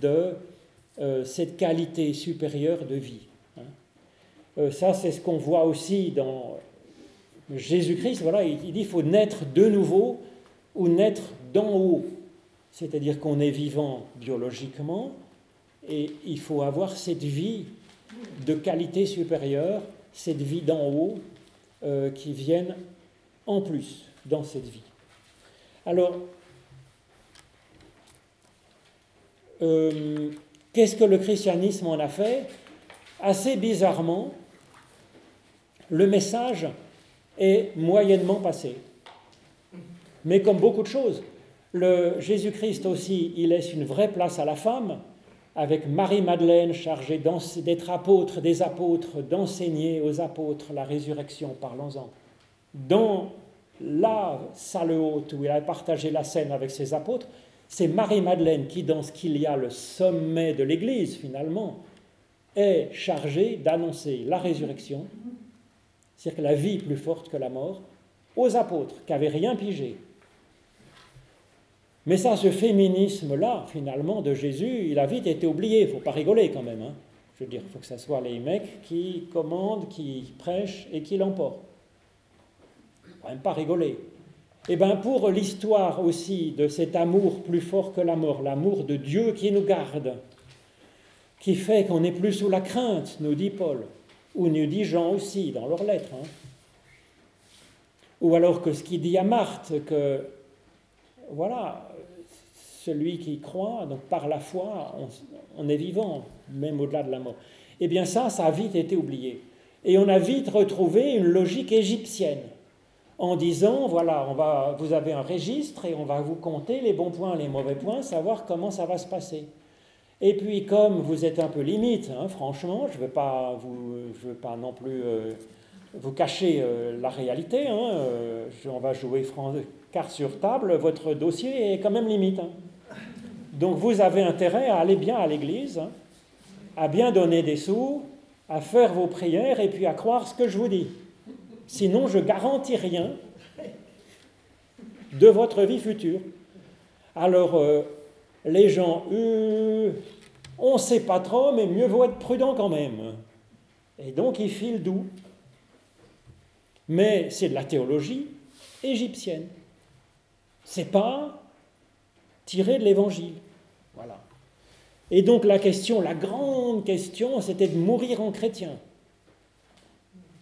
de euh, cette qualité supérieure de vie. Hein. Euh, ça, c'est ce qu'on voit aussi dans Jésus-Christ. Voilà, il, dit qu'il faut naître de nouveau ou naître d'en haut. C'est-à-dire qu'on est vivant biologiquement et il faut avoir cette vie de qualité supérieure, cette vie d'en haut, euh, qui viennent en plus dans cette vie. Alors, euh, qu'est-ce que le christianisme en a fait? Assez bizarrement, le message est moyennement passé. Mais comme beaucoup de choses, Jésus-Christ aussi, il laisse une vraie place à la femme, avec Marie-Madeleine chargée d'être apôtre des apôtres, d'enseigner aux apôtres la résurrection, parlons-en. Dans la salle haute où il a partagé la scène avec ses apôtres, c'est Marie-Madeleine qui, dans ce qu'il y a le sommet de l'Église finalement, est chargée d'annoncer la résurrection, c'est-à-dire que la vie plus forte que la mort, aux apôtres qui n'avaient rien pigé, mais ça, ce féminisme-là, finalement, de Jésus, il a vite été oublié. Il ne faut pas rigoler quand même. Hein. Je veux dire, il faut que ce soit les mecs qui commandent, qui prêchent et qui l'emportent. Il ne faut même pas rigoler. Et eh bien pour l'histoire aussi de cet amour plus fort que la mort, l'amour de Dieu qui nous garde, qui fait qu'on n'est plus sous la crainte, nous dit Paul, ou nous dit Jean aussi dans leurs lettres. Hein. Ou alors que ce qu'il dit à Marthe, que voilà, celui qui croit, donc par la foi, on, est vivant, même au-delà de la mort. Eh bien ça, ça a vite été oublié. Et on a vite retrouvé une logique égyptienne, en disant, voilà, on va, vous avez un registre et on va vous compter les bons points, les mauvais points, savoir comment ça va se passer. Et puis comme vous êtes un peu limite, hein, franchement, je ne veux, pas vous, veux pas non plus euh, vous cacher euh, la réalité, hein, euh, on va jouer carte sur table, votre dossier est quand même limite. Hein. Donc vous avez intérêt à aller bien à l'église, hein, à bien donner des sous, à faire vos prières et puis à croire ce que je vous dis. Sinon, je garantis rien de votre vie future. Alors, euh, les gens, euh, on ne sait pas trop, mais mieux vaut être prudent quand même. Et donc, ils filent doux. Mais c'est de la théologie égyptienne. C'est pas tiré de l'évangile. Et donc la question, la grande question, c'était de mourir en chrétien.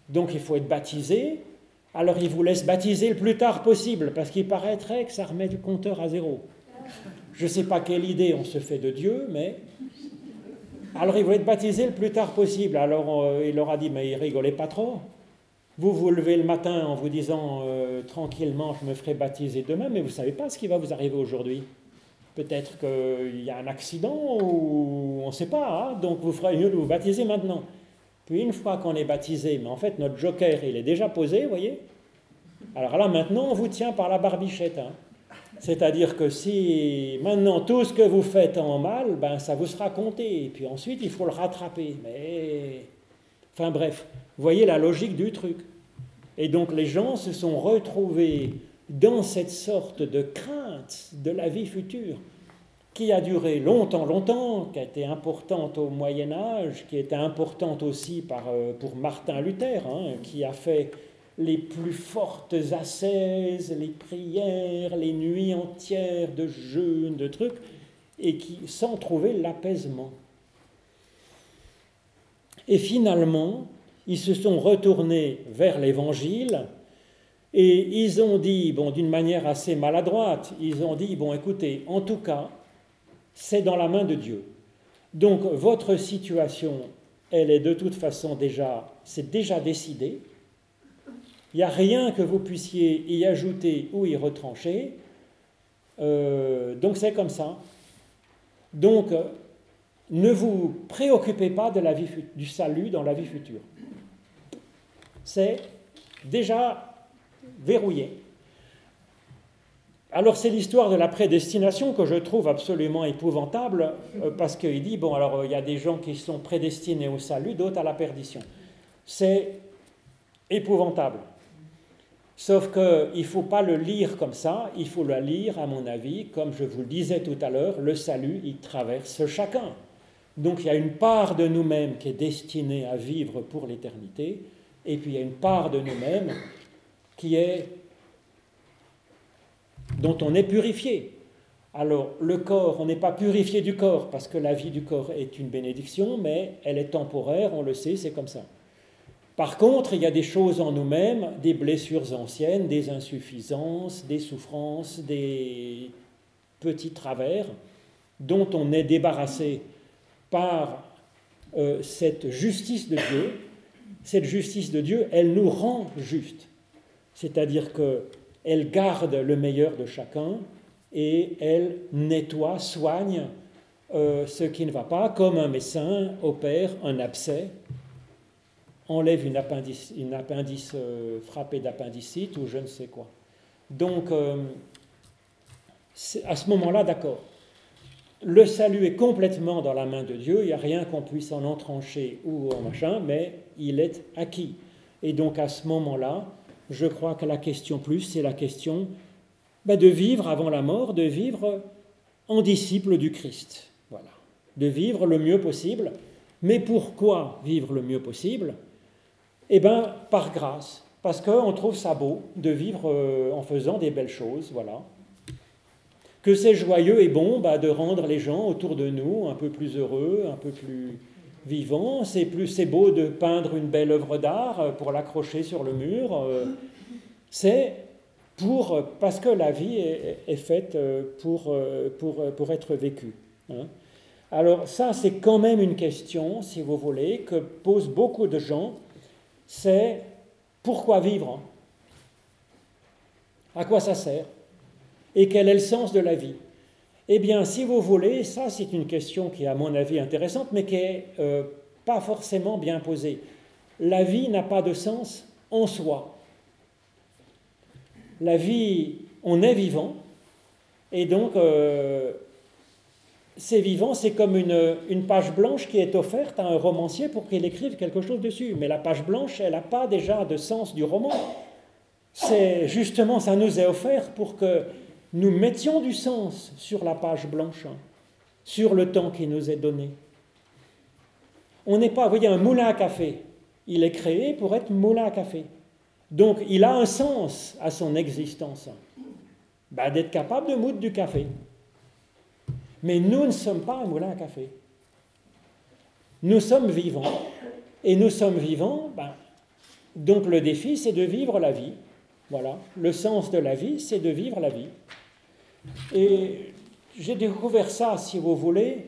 Donc il faut être baptisé. Alors il vous laisse baptiser le plus tard possible, parce qu'il paraîtrait que ça remet du compteur à zéro. Je ne sais pas quelle idée on se fait de Dieu, mais... Alors il voulait être baptisé le plus tard possible. Alors euh, il leur a dit, mais il rigolait pas trop. Vous vous levez le matin en vous disant euh, tranquillement, je me ferai baptiser demain, mais vous ne savez pas ce qui va vous arriver aujourd'hui. Peut-être qu'il y a un accident ou on ne sait pas, hein. donc vous ferez mieux de vous baptiser maintenant. Puis une fois qu'on est baptisé, mais en fait notre joker il est déjà posé, vous voyez Alors là maintenant on vous tient par la barbichette. Hein. C'est-à-dire que si maintenant tout ce que vous faites en mal, ben ça vous sera compté. Et puis ensuite il faut le rattraper. Mais enfin bref, vous voyez la logique du truc. Et donc les gens se sont retrouvés dans cette sorte de crainte de la vie future qui a duré longtemps, longtemps, qui a été importante au Moyen Âge, qui était importante aussi euh, pour Martin Luther, hein, qui a fait les plus fortes ascèses, les prières, les nuits entières de jeûne, de trucs, et qui, sans trouver l'apaisement. Et finalement, ils se sont retournés vers l'Évangile et ils ont dit, bon, d'une manière assez maladroite, ils ont dit, bon, écoutez, en tout cas, c'est dans la main de Dieu. Donc, votre situation, elle est de toute façon déjà, c'est déjà décidé. Il n'y a rien que vous puissiez y ajouter ou y retrancher. Euh, donc, c'est comme ça. Donc, ne vous préoccupez pas de la vie, du salut dans la vie future. C'est déjà verrouillé. Alors c'est l'histoire de la prédestination que je trouve absolument épouvantable, euh, parce qu'il dit, bon, alors il y a des gens qui sont prédestinés au salut, d'autres à la perdition. C'est épouvantable. Sauf qu'il ne faut pas le lire comme ça, il faut le lire, à mon avis, comme je vous le disais tout à l'heure, le salut, il traverse chacun. Donc il y a une part de nous-mêmes qui est destinée à vivre pour l'éternité, et puis il y a une part de nous-mêmes qui est dont on est purifié. Alors, le corps, on n'est pas purifié du corps parce que la vie du corps est une bénédiction, mais elle est temporaire, on le sait, c'est comme ça. Par contre, il y a des choses en nous-mêmes, des blessures anciennes, des insuffisances, des souffrances, des petits travers dont on est débarrassé par euh, cette justice de Dieu. Cette justice de Dieu, elle nous rend justes. C'est-à-dire qu'elle garde le meilleur de chacun et elle nettoie, soigne euh, ce qui ne va pas, comme un médecin opère un abcès enlève une appendice, euh, frappée d'appendicite ou je ne sais quoi. Donc, euh, à ce moment-là, d'accord. Le salut est complètement dans la main de Dieu, il n'y a rien qu'on puisse en entrancher ou en machin, mais il est acquis. Et donc à ce moment-là, je crois que la question plus, c'est la question ben, de vivre avant la mort, de vivre en disciple du Christ. Voilà. De vivre le mieux possible. Mais pourquoi vivre le mieux possible? Eh bien, par grâce, parce qu'on trouve ça beau de vivre euh, en faisant des belles choses, voilà. Que c'est joyeux et bon bah, de rendre les gens autour de nous un peu plus heureux, un peu plus vivants. C'est plus c'est beau de peindre une belle œuvre d'art euh, pour l'accrocher sur le mur. Euh. C'est pour parce que la vie est, faite pour être vécue. Hein. Alors ça, c'est quand même une question, si vous voulez, que posent beaucoup de gens c'est pourquoi vivre? À quoi ça sert? Et quel est le sens de la vie? Eh bien, si vous voulez, ça c'est une question qui est à mon avis intéressante, mais qui n'est euh, pas forcément bien posée. La vie n'a pas de sens en soi. La vie, on est vivant, et donc euh, c'est vivant, c'est comme une, page blanche qui est offerte à un romancier pour qu'il écrive quelque chose dessus. Mais la page blanche, elle n'a pas déjà de sens du roman. C'est justement, ça nous est offert pour que nous mettions du sens sur la page blanche, hein, sur le temps qui nous est donné. On n'est pas, vous voyez, un moulin à café. Il est créé pour être moulin à café. Donc, il a un sens à son existence. Ben, d'être capable de moudre du café. Mais nous ne sommes pas un moulin à café. Nous sommes vivants. Et nous sommes vivants, ben, donc le défi, c'est de vivre la vie. Voilà. Le sens de la vie, c'est de vivre la vie. Et j'ai découvert ça, si vous voulez.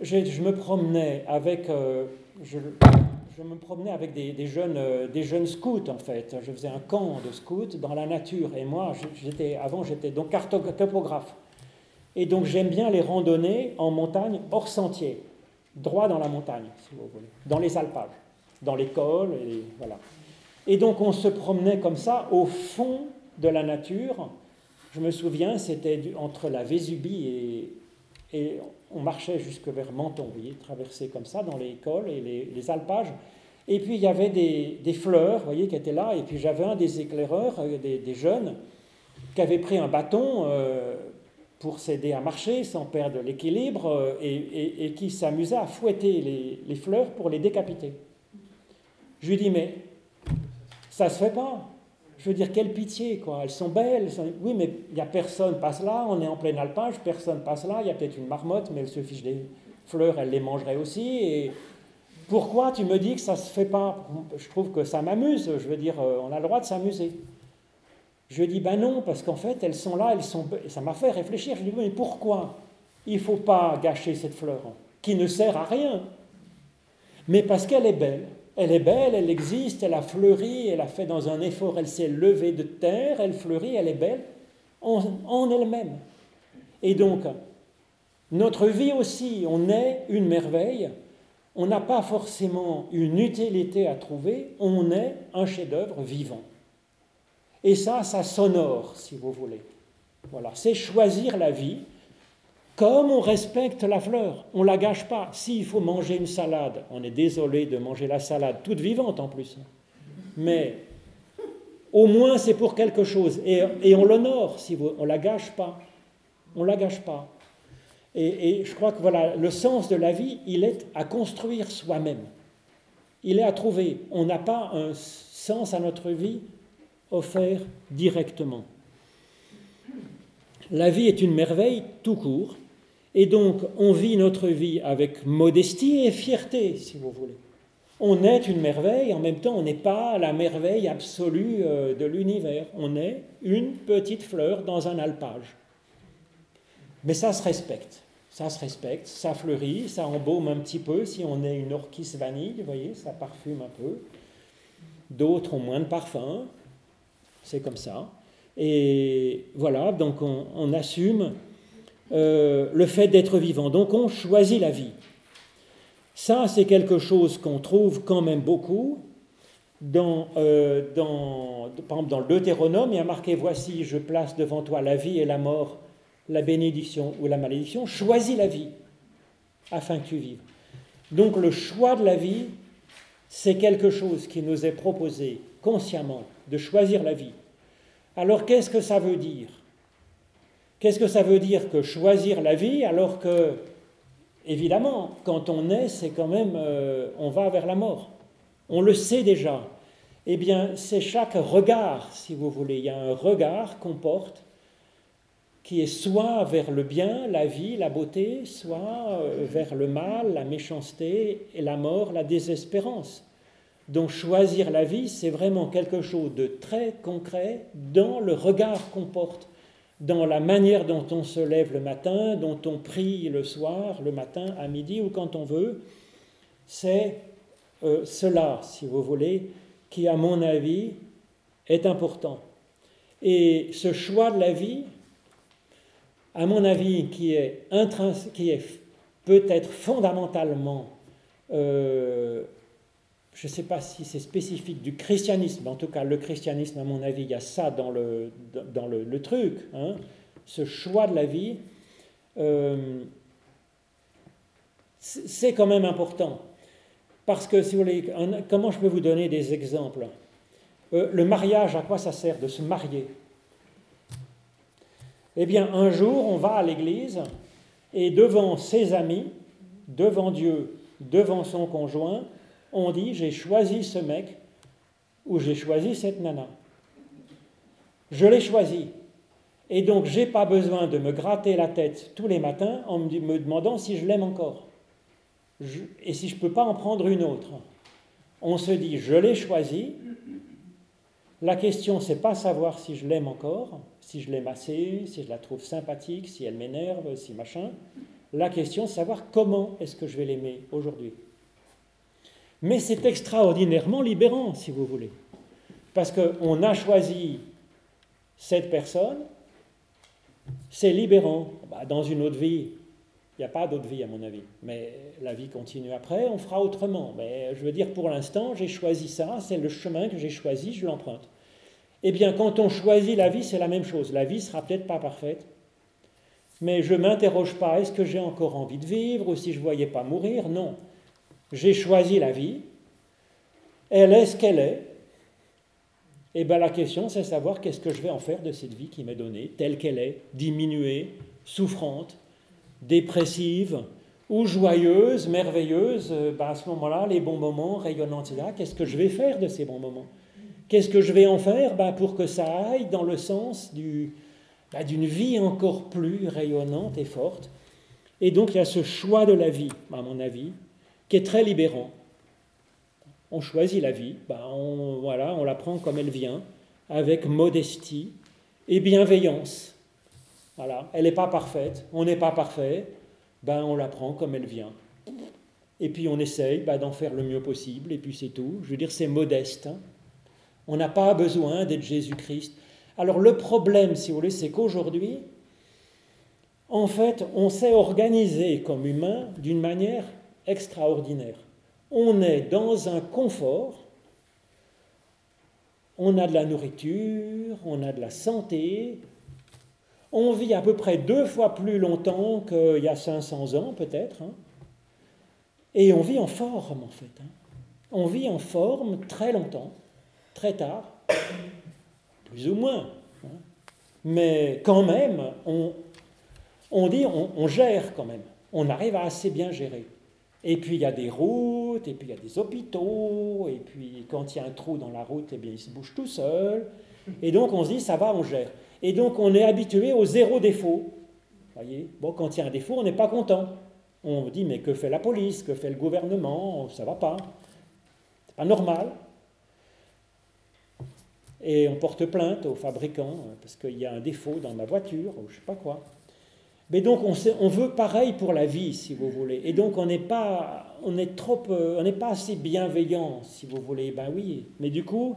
Je, me promenais avec, euh, je, me promenais avec des, jeunes, euh, des jeunes scouts, en fait. Je faisais un camp de scouts dans la nature. Et moi, j'étais, avant, j'étais donc cartographe. Et donc j'aime bien les randonnées en montagne hors sentier, droit dans la montagne, si vous voulez, dans les alpages, dans les cols, et voilà. Et donc on se promenait comme ça au fond de la nature. Je me souviens, c'était entre la Vésubie et, on marchait jusque vers Menton, vous voyez, traversé comme ça dans les cols et les, alpages. Et puis il y avait des, fleurs, vous voyez, qui étaient là. Et puis j'avais un des éclaireurs, euh, des, jeunes, qui avait pris un bâton. Euh, pour s'aider à marcher sans perdre l'équilibre euh, et, qui s'amusait à fouetter les, fleurs pour les décapiter. Je lui dis, mais ça se fait pas. Je veux dire, quelle pitié, quoi. Elles sont belles. Oui, mais il n'y a personne passe là, on est en plein alpage, personne passe là, il y a peut-être une marmotte, mais elle se fiche des fleurs, elle les mangerait aussi. Et pourquoi tu me dis que ça se fait pas? Je trouve que ça m'amuse. Je veux dire, euh, on a le droit de s'amuser. Je dis, ben non, parce qu'en fait, elles sont là, elles sont... ça m'a fait réfléchir. Je dis, mais pourquoi il ne faut pas gâcher cette fleur, qui ne sert à rien? Mais parce qu'elle est belle. Elle est belle, elle existe, elle a fleuri, elle a fait dans un effort, elle s'est levée de terre, elle fleurit, elle est belle en, elle-même. Et donc, notre vie aussi, on est une merveille. On n'a pas forcément une utilité à trouver, on est un chef-d'œuvre vivant. Et ça, ça sonore, si vous voulez. Voilà, c'est choisir la vie comme on respecte la fleur. On ne la gâche pas. S'il faut manger une salade, on est désolé de manger la salade toute vivante en plus. Mais au moins c'est pour quelque chose. Et, on l'honore, si vous, on ne la gâche pas. On la gâche pas. Et, et, je crois que voilà, le sens de la vie, il est à construire soi-même. Il est à trouver. On n'a pas un sens à notre vie offert directement. La vie est une merveille tout court, et donc on vit notre vie avec modestie et fierté, si vous voulez. On est une merveille, en même temps on n'est pas la merveille absolue euh, de l'univers, on est une petite fleur dans un alpage. Mais ça se respecte, ça se respecte, ça fleurit, ça embaume un petit peu si on est une orchis vanille, vous voyez, ça parfume un peu. D'autres ont moins de parfum, c'est comme ça. Et voilà, donc on, assume euh, le fait d'être vivant. Donc on choisit la vie. Ça, c'est quelque chose qu'on trouve quand même beaucoup. Dans, euh, dans, par exemple, dans le Deutéronome, il y a marqué Voici, je place devant toi la vie et la mort, la bénédiction ou la malédiction. Choisis la vie afin que tu vives. Donc le choix de la vie, c'est quelque chose qui nous est proposé consciemment, de choisir la vie. Alors qu'est-ce que ça veut dire? Qu'est-ce que ça veut dire que choisir la vie alors que, évidemment, quand on est, c'est quand même, euh, on va vers la mort. On le sait déjà. Eh bien, c'est chaque regard, si vous voulez. Il y a un regard qu'on porte qui est soit vers le bien, la vie, la beauté, soit euh, vers le mal, la méchanceté et la mort, la désespérance. Donc choisir la vie, c'est vraiment quelque chose de très concret dans le regard qu'on porte, dans la manière dont on se lève le matin, dont on prie le soir, le matin, à midi ou quand on veut. C'est euh, cela, si vous voulez, qui, à mon avis, est important. Et ce choix de la vie, à mon avis, qui est, qui est peut-être fondamentalement euh, je ne sais pas si c'est spécifique du christianisme, en tout cas le christianisme, à mon avis, il y a ça dans le, dans le, truc, hein. ce choix de la vie, euh, c'est quand même important. Parce que, si vous voulez, comment je peux vous donner des exemples? Euh, Le mariage, à quoi ça sert de se marier? Eh bien, un jour, on va à l'église et devant ses amis, devant Dieu, devant son conjoint, on dit j'ai choisi ce mec ou j'ai choisi cette nana. Je l'ai choisi. Et donc, j'ai pas besoin de me gratter la tête tous les matins en me demandant si je l'aime encore. et si je ne peux pas en prendre une autre. On se dit, je l'ai choisi. La question, c'est pas savoir si je l'aime encore, si je l'aime assez, si je la trouve sympathique, si elle m'énerve, si machin. La question, c'est savoir comment est-ce que je vais l'aimer aujourd'hui. Mais c'est extraordinairement libérant, si vous voulez. Parce qu'on a choisi cette personne, c'est libérant. Bah, dans une autre vie, il n'y a pas d'autre vie à mon avis, mais la vie continue après, on fera autrement. Mais je veux dire, pour l'instant, j'ai choisi ça, c'est le chemin que j'ai choisi, je l'emprunte. Eh bien, quand on choisit la vie, c'est la même chose. La vie sera peut-être pas parfaite, mais je ne m'interroge pas, est-ce que j'ai encore envie de vivre ou si je ne voyais pas mourir? Non j'ai choisi la vie, elle est ce qu'elle est, et bien la question c'est savoir qu'est-ce que je vais en faire de cette vie qui m'est donnée, telle qu'elle est, diminuée, souffrante, dépressive, ou joyeuse, merveilleuse, ben à ce moment-là, les bons moments, rayonnants, etc., qu'est-ce que je vais faire de ces bons moments? Qu'est-ce que je vais en faire ben pour que ça aille dans le sens du, ben d'une vie encore plus rayonnante et forte? Et donc il y a ce choix de la vie, à mon avis, qui est très libérant. On choisit la vie, ben on, voilà, on la prend comme elle vient, avec modestie et bienveillance. Voilà, elle n'est pas parfaite, on n'est pas parfait, ben on la prend comme elle vient. Et puis on essaye ben, d'en faire le mieux possible, et puis c'est tout. Je veux dire, c'est modeste. Hein. On n'a pas besoin d'être Jésus-Christ. Alors le problème, si vous voulez, c'est qu'aujourd'hui, en fait, on s'est organisé comme humain d'une manière extraordinaire. On est dans un confort, on a de la nourriture, on a de la santé, on vit à peu près deux fois plus longtemps qu'il y a 500 ans peut-être, hein. et on vit en forme en fait. Hein. On vit en forme très longtemps, très tard, plus ou moins. Hein. Mais quand même, on, dit on gère quand même. On arrive à assez bien gérer. Et puis il y a des routes, et puis il y a des hôpitaux, et puis quand il y a un trou dans la route, eh bien il se bouge tout seul. Et donc on se dit, ça va, on gère. Et donc on est habitué au zéro défaut. Voyez? Bon, quand il y a un défaut, on n'est pas content. On dit mais que fait la police, que fait le gouvernement, ça va pas. C'est pas normal. Et on porte plainte au fabricant parce qu'il y a un défaut dans ma voiture ou je sais pas quoi. Mais donc on, veut pareil pour la vie, si vous voulez. Et donc on n'est pas, on est trop, euh, on n'est pas assez bienveillant, si vous voulez. Ben oui. Mais du coup,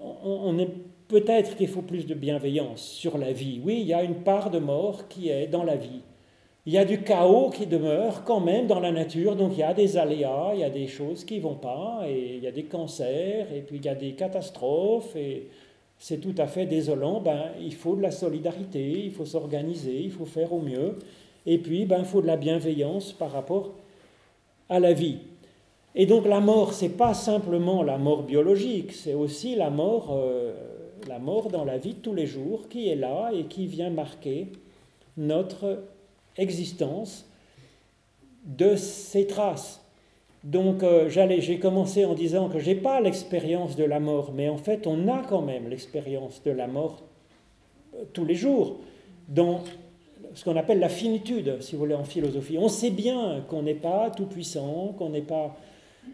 on, est peut-être qu'il faut plus de bienveillance sur la vie. Oui, il y a une part de mort qui est dans la vie. Il y a du chaos qui demeure quand même dans la nature, donc il y a des aléas, il y a des choses qui vont pas, et il y a des cancers, et puis il y a des catastrophes, et c'est tout à fait désolant. Ben, il faut de la solidarité, il faut s'organiser, il faut faire au mieux, et puis ben, il faut de la bienveillance par rapport à la vie. Et donc la mort, c'est pas simplement la mort biologique, c'est aussi la mort, euh, la mort dans la vie de tous les jours qui est là et qui vient marquer notre existence de ses traces. Donc euh, j'ai commencé en disant que j'ai pas l'expérience de la mort, mais en fait on a quand même l'expérience de la mort euh, tous les jours dans ce qu'on appelle la finitude, si vous voulez, en philosophie. On sait bien qu'on n'est pas tout puissant, qu'on n'est pas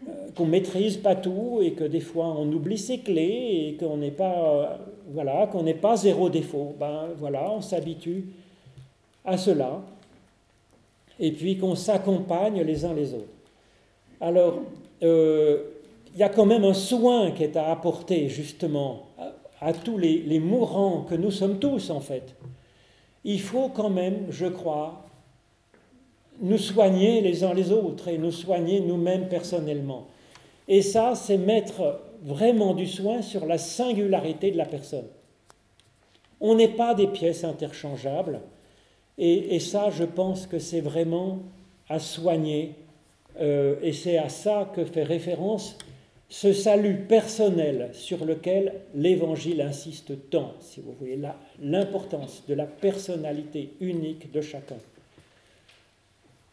euh, qu'on maîtrise pas tout et que des fois on oublie ses clés et qu'on n'est pas voilà qu'on n'est pas zéro défaut. Ben voilà, on s'habitue à cela et puis qu'on s'accompagne les uns les autres. Alors, euh, il y a quand même un soin qui est à apporter justement à, tous les, les, mourants que nous sommes tous en fait. Il faut quand même, je crois, nous soigner les uns les autres et nous soigner nous-mêmes personnellement. Et ça, c'est mettre vraiment du soin sur la singularité de la personne. On n'est pas des pièces interchangeables. Et, ça, je pense que c'est vraiment à soigner. Euh, et c'est à ça que fait référence ce salut personnel sur lequel l'Évangile insiste tant, si vous voulez, l'importance de la personnalité unique de chacun.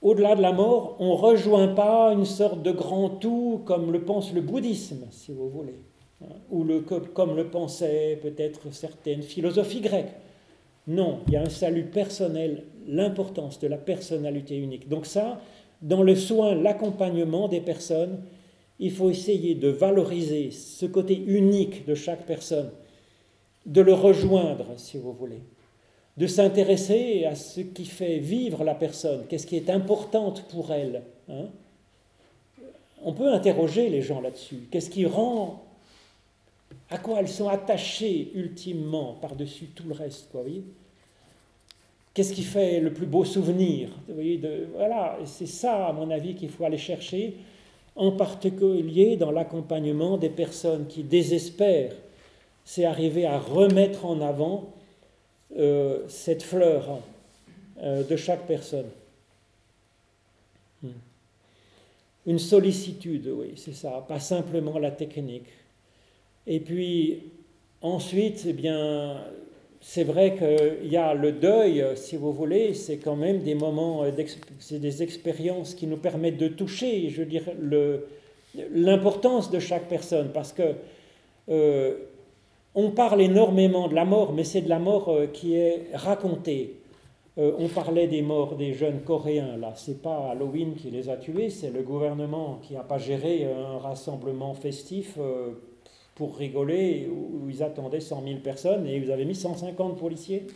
Au-delà de la mort, on ne rejoint pas une sorte de grand tout comme le pense le bouddhisme, si vous voulez, hein, ou le, comme le pensaient peut-être certaines philosophies grecques. Non, il y a un salut personnel, l'importance de la personnalité unique. Donc ça, dans le soin, l'accompagnement des personnes, il faut essayer de valoriser ce côté unique de chaque personne, de le rejoindre, si vous voulez, de s'intéresser à ce qui fait vivre la personne, qu'est-ce qui est important pour elle. Hein. On peut interroger les gens là-dessus. Qu'est-ce qui rend à quoi elles sont attachées ultimement par-dessus tout le reste, quoi, voyez Qu'est-ce qui fait le plus beau souvenir? Voyez, de, Voilà, c'est ça, à mon avis, qu'il faut aller chercher, en particulier dans l'accompagnement des personnes qui désespèrent. C'est arriver à remettre en avant euh, cette fleur euh, de chaque personne. Hmm. Une sollicitude, oui, c'est ça, pas simplement la technique. Et puis ensuite, eh bien, c'est vrai qu'il y a le deuil, si vous voulez, c'est quand même des moments, euh, c'est des expériences qui nous permettent de toucher, je veux l'importance de chaque personne, parce que euh, on parle énormément de la mort, mais c'est de la mort euh, qui est racontée. on parlait des morts des jeunes Coréens, là, c'est pas Halloween qui les a tués, c'est le gouvernement qui n'a pas géré un rassemblement festif pour rigoler, où ils attendaient 100 000 personnes et vous avez mis 150 policiers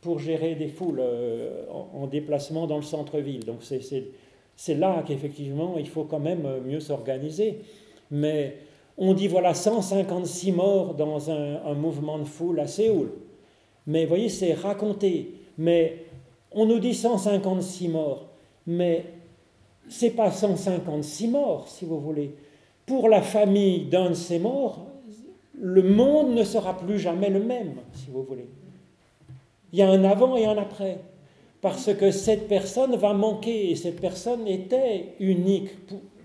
pour gérer des foules euh, en, déplacement dans le centre-ville. Donc c'est là qu'effectivement il faut quand même mieux s'organiser. Mais on dit voilà 156 morts dans un, mouvement de foule à Séoul. Mais vous voyez, c'est raconté. Mais on nous dit 156 morts. Mais c'est pas 156 morts, si vous voulez pour la famille d'un de ces morts, le monde ne sera plus jamais le même, si vous voulez. Il y a un avant et un après. Parce que cette personne va manquer, et cette personne était unique.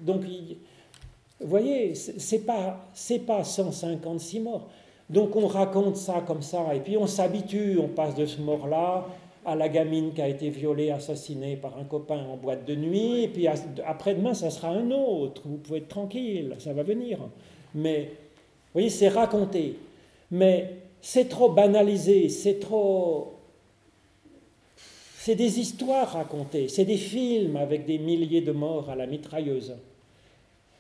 Donc, vous voyez, c'est pas, pas 156 morts. Donc on raconte ça comme ça, et puis on s'habitue, on passe de ce mort-là à la gamine qui a été violée, assassinée par un copain en boîte de nuit, et puis après-demain, ça sera un autre, vous pouvez être tranquille, ça va venir. Mais, vous voyez, c'est raconté. Mais c'est trop banalisé, c'est trop... C'est des histoires racontées, c'est des films avec des milliers de morts à la mitrailleuse.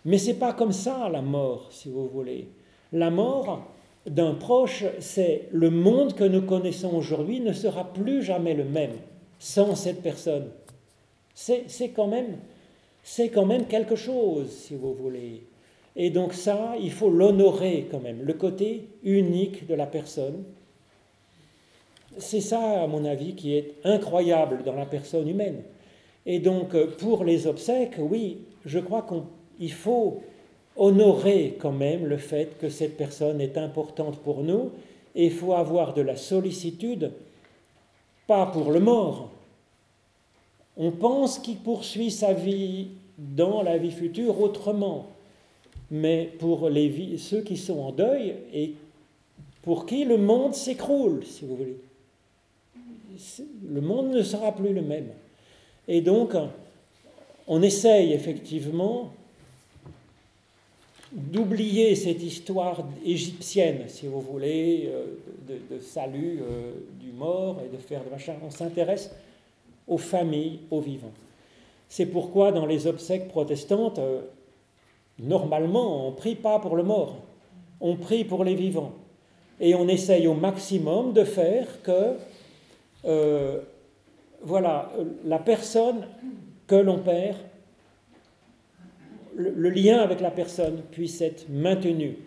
Mais c'est pas comme ça la mort, si vous voulez. La mort d'un proche, c'est le monde que nous connaissons aujourd'hui ne sera plus jamais le même sans cette personne. C'est quand même c'est quand même quelque chose, si vous voulez. Et donc ça, il faut l'honorer quand même, le côté unique de la personne. C'est ça, à mon avis, qui est incroyable dans la personne humaine. Et donc, pour les obsèques, oui, je crois qu'il faut honorer quand même le fait que cette personne est importante pour nous, et il faut avoir de la sollicitude, pas pour le mort. On pense qu'il poursuit sa vie dans la vie future autrement mais pour ceux qui sont en deuil et pour qui le monde s'écroule, si vous voulez. Le monde ne sera plus le même. Et donc, on essaye effectivement d'oublier cette histoire égyptienne, si vous voulez, euh, de, salut euh, du mort et de faire de machin. On s'intéresse aux familles, aux vivants. C'est pourquoi dans les obsèques protestantes, euh, Normalement, on ne prie pas pour le mort, on prie pour les vivants. Et on essaye au maximum de faire que, voilà, la personne que l'on perd, le, lien avec la personne puisse être maintenu,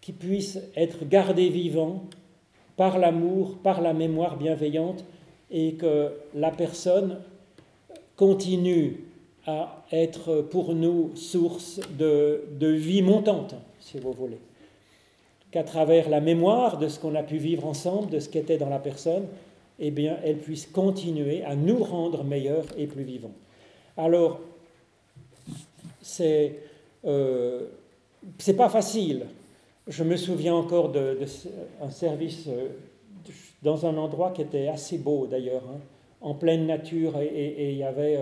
qu'il puisse être gardé vivant par l'amour, par la mémoire bienveillante, et que la personne continue à être pour nous source de, vie montante, si vous voulez. Qu'à travers la mémoire de ce qu'on a pu vivre ensemble, de ce qu'était dans la personne, eh bien, elle puisse continuer à nous rendre meilleurs et plus vivants. Alors, c'est euh, c'est pas facile. Je me souviens encore d'un de, service euh, dans un endroit qui était assez beau d'ailleurs, hein, en pleine nature, et il y avait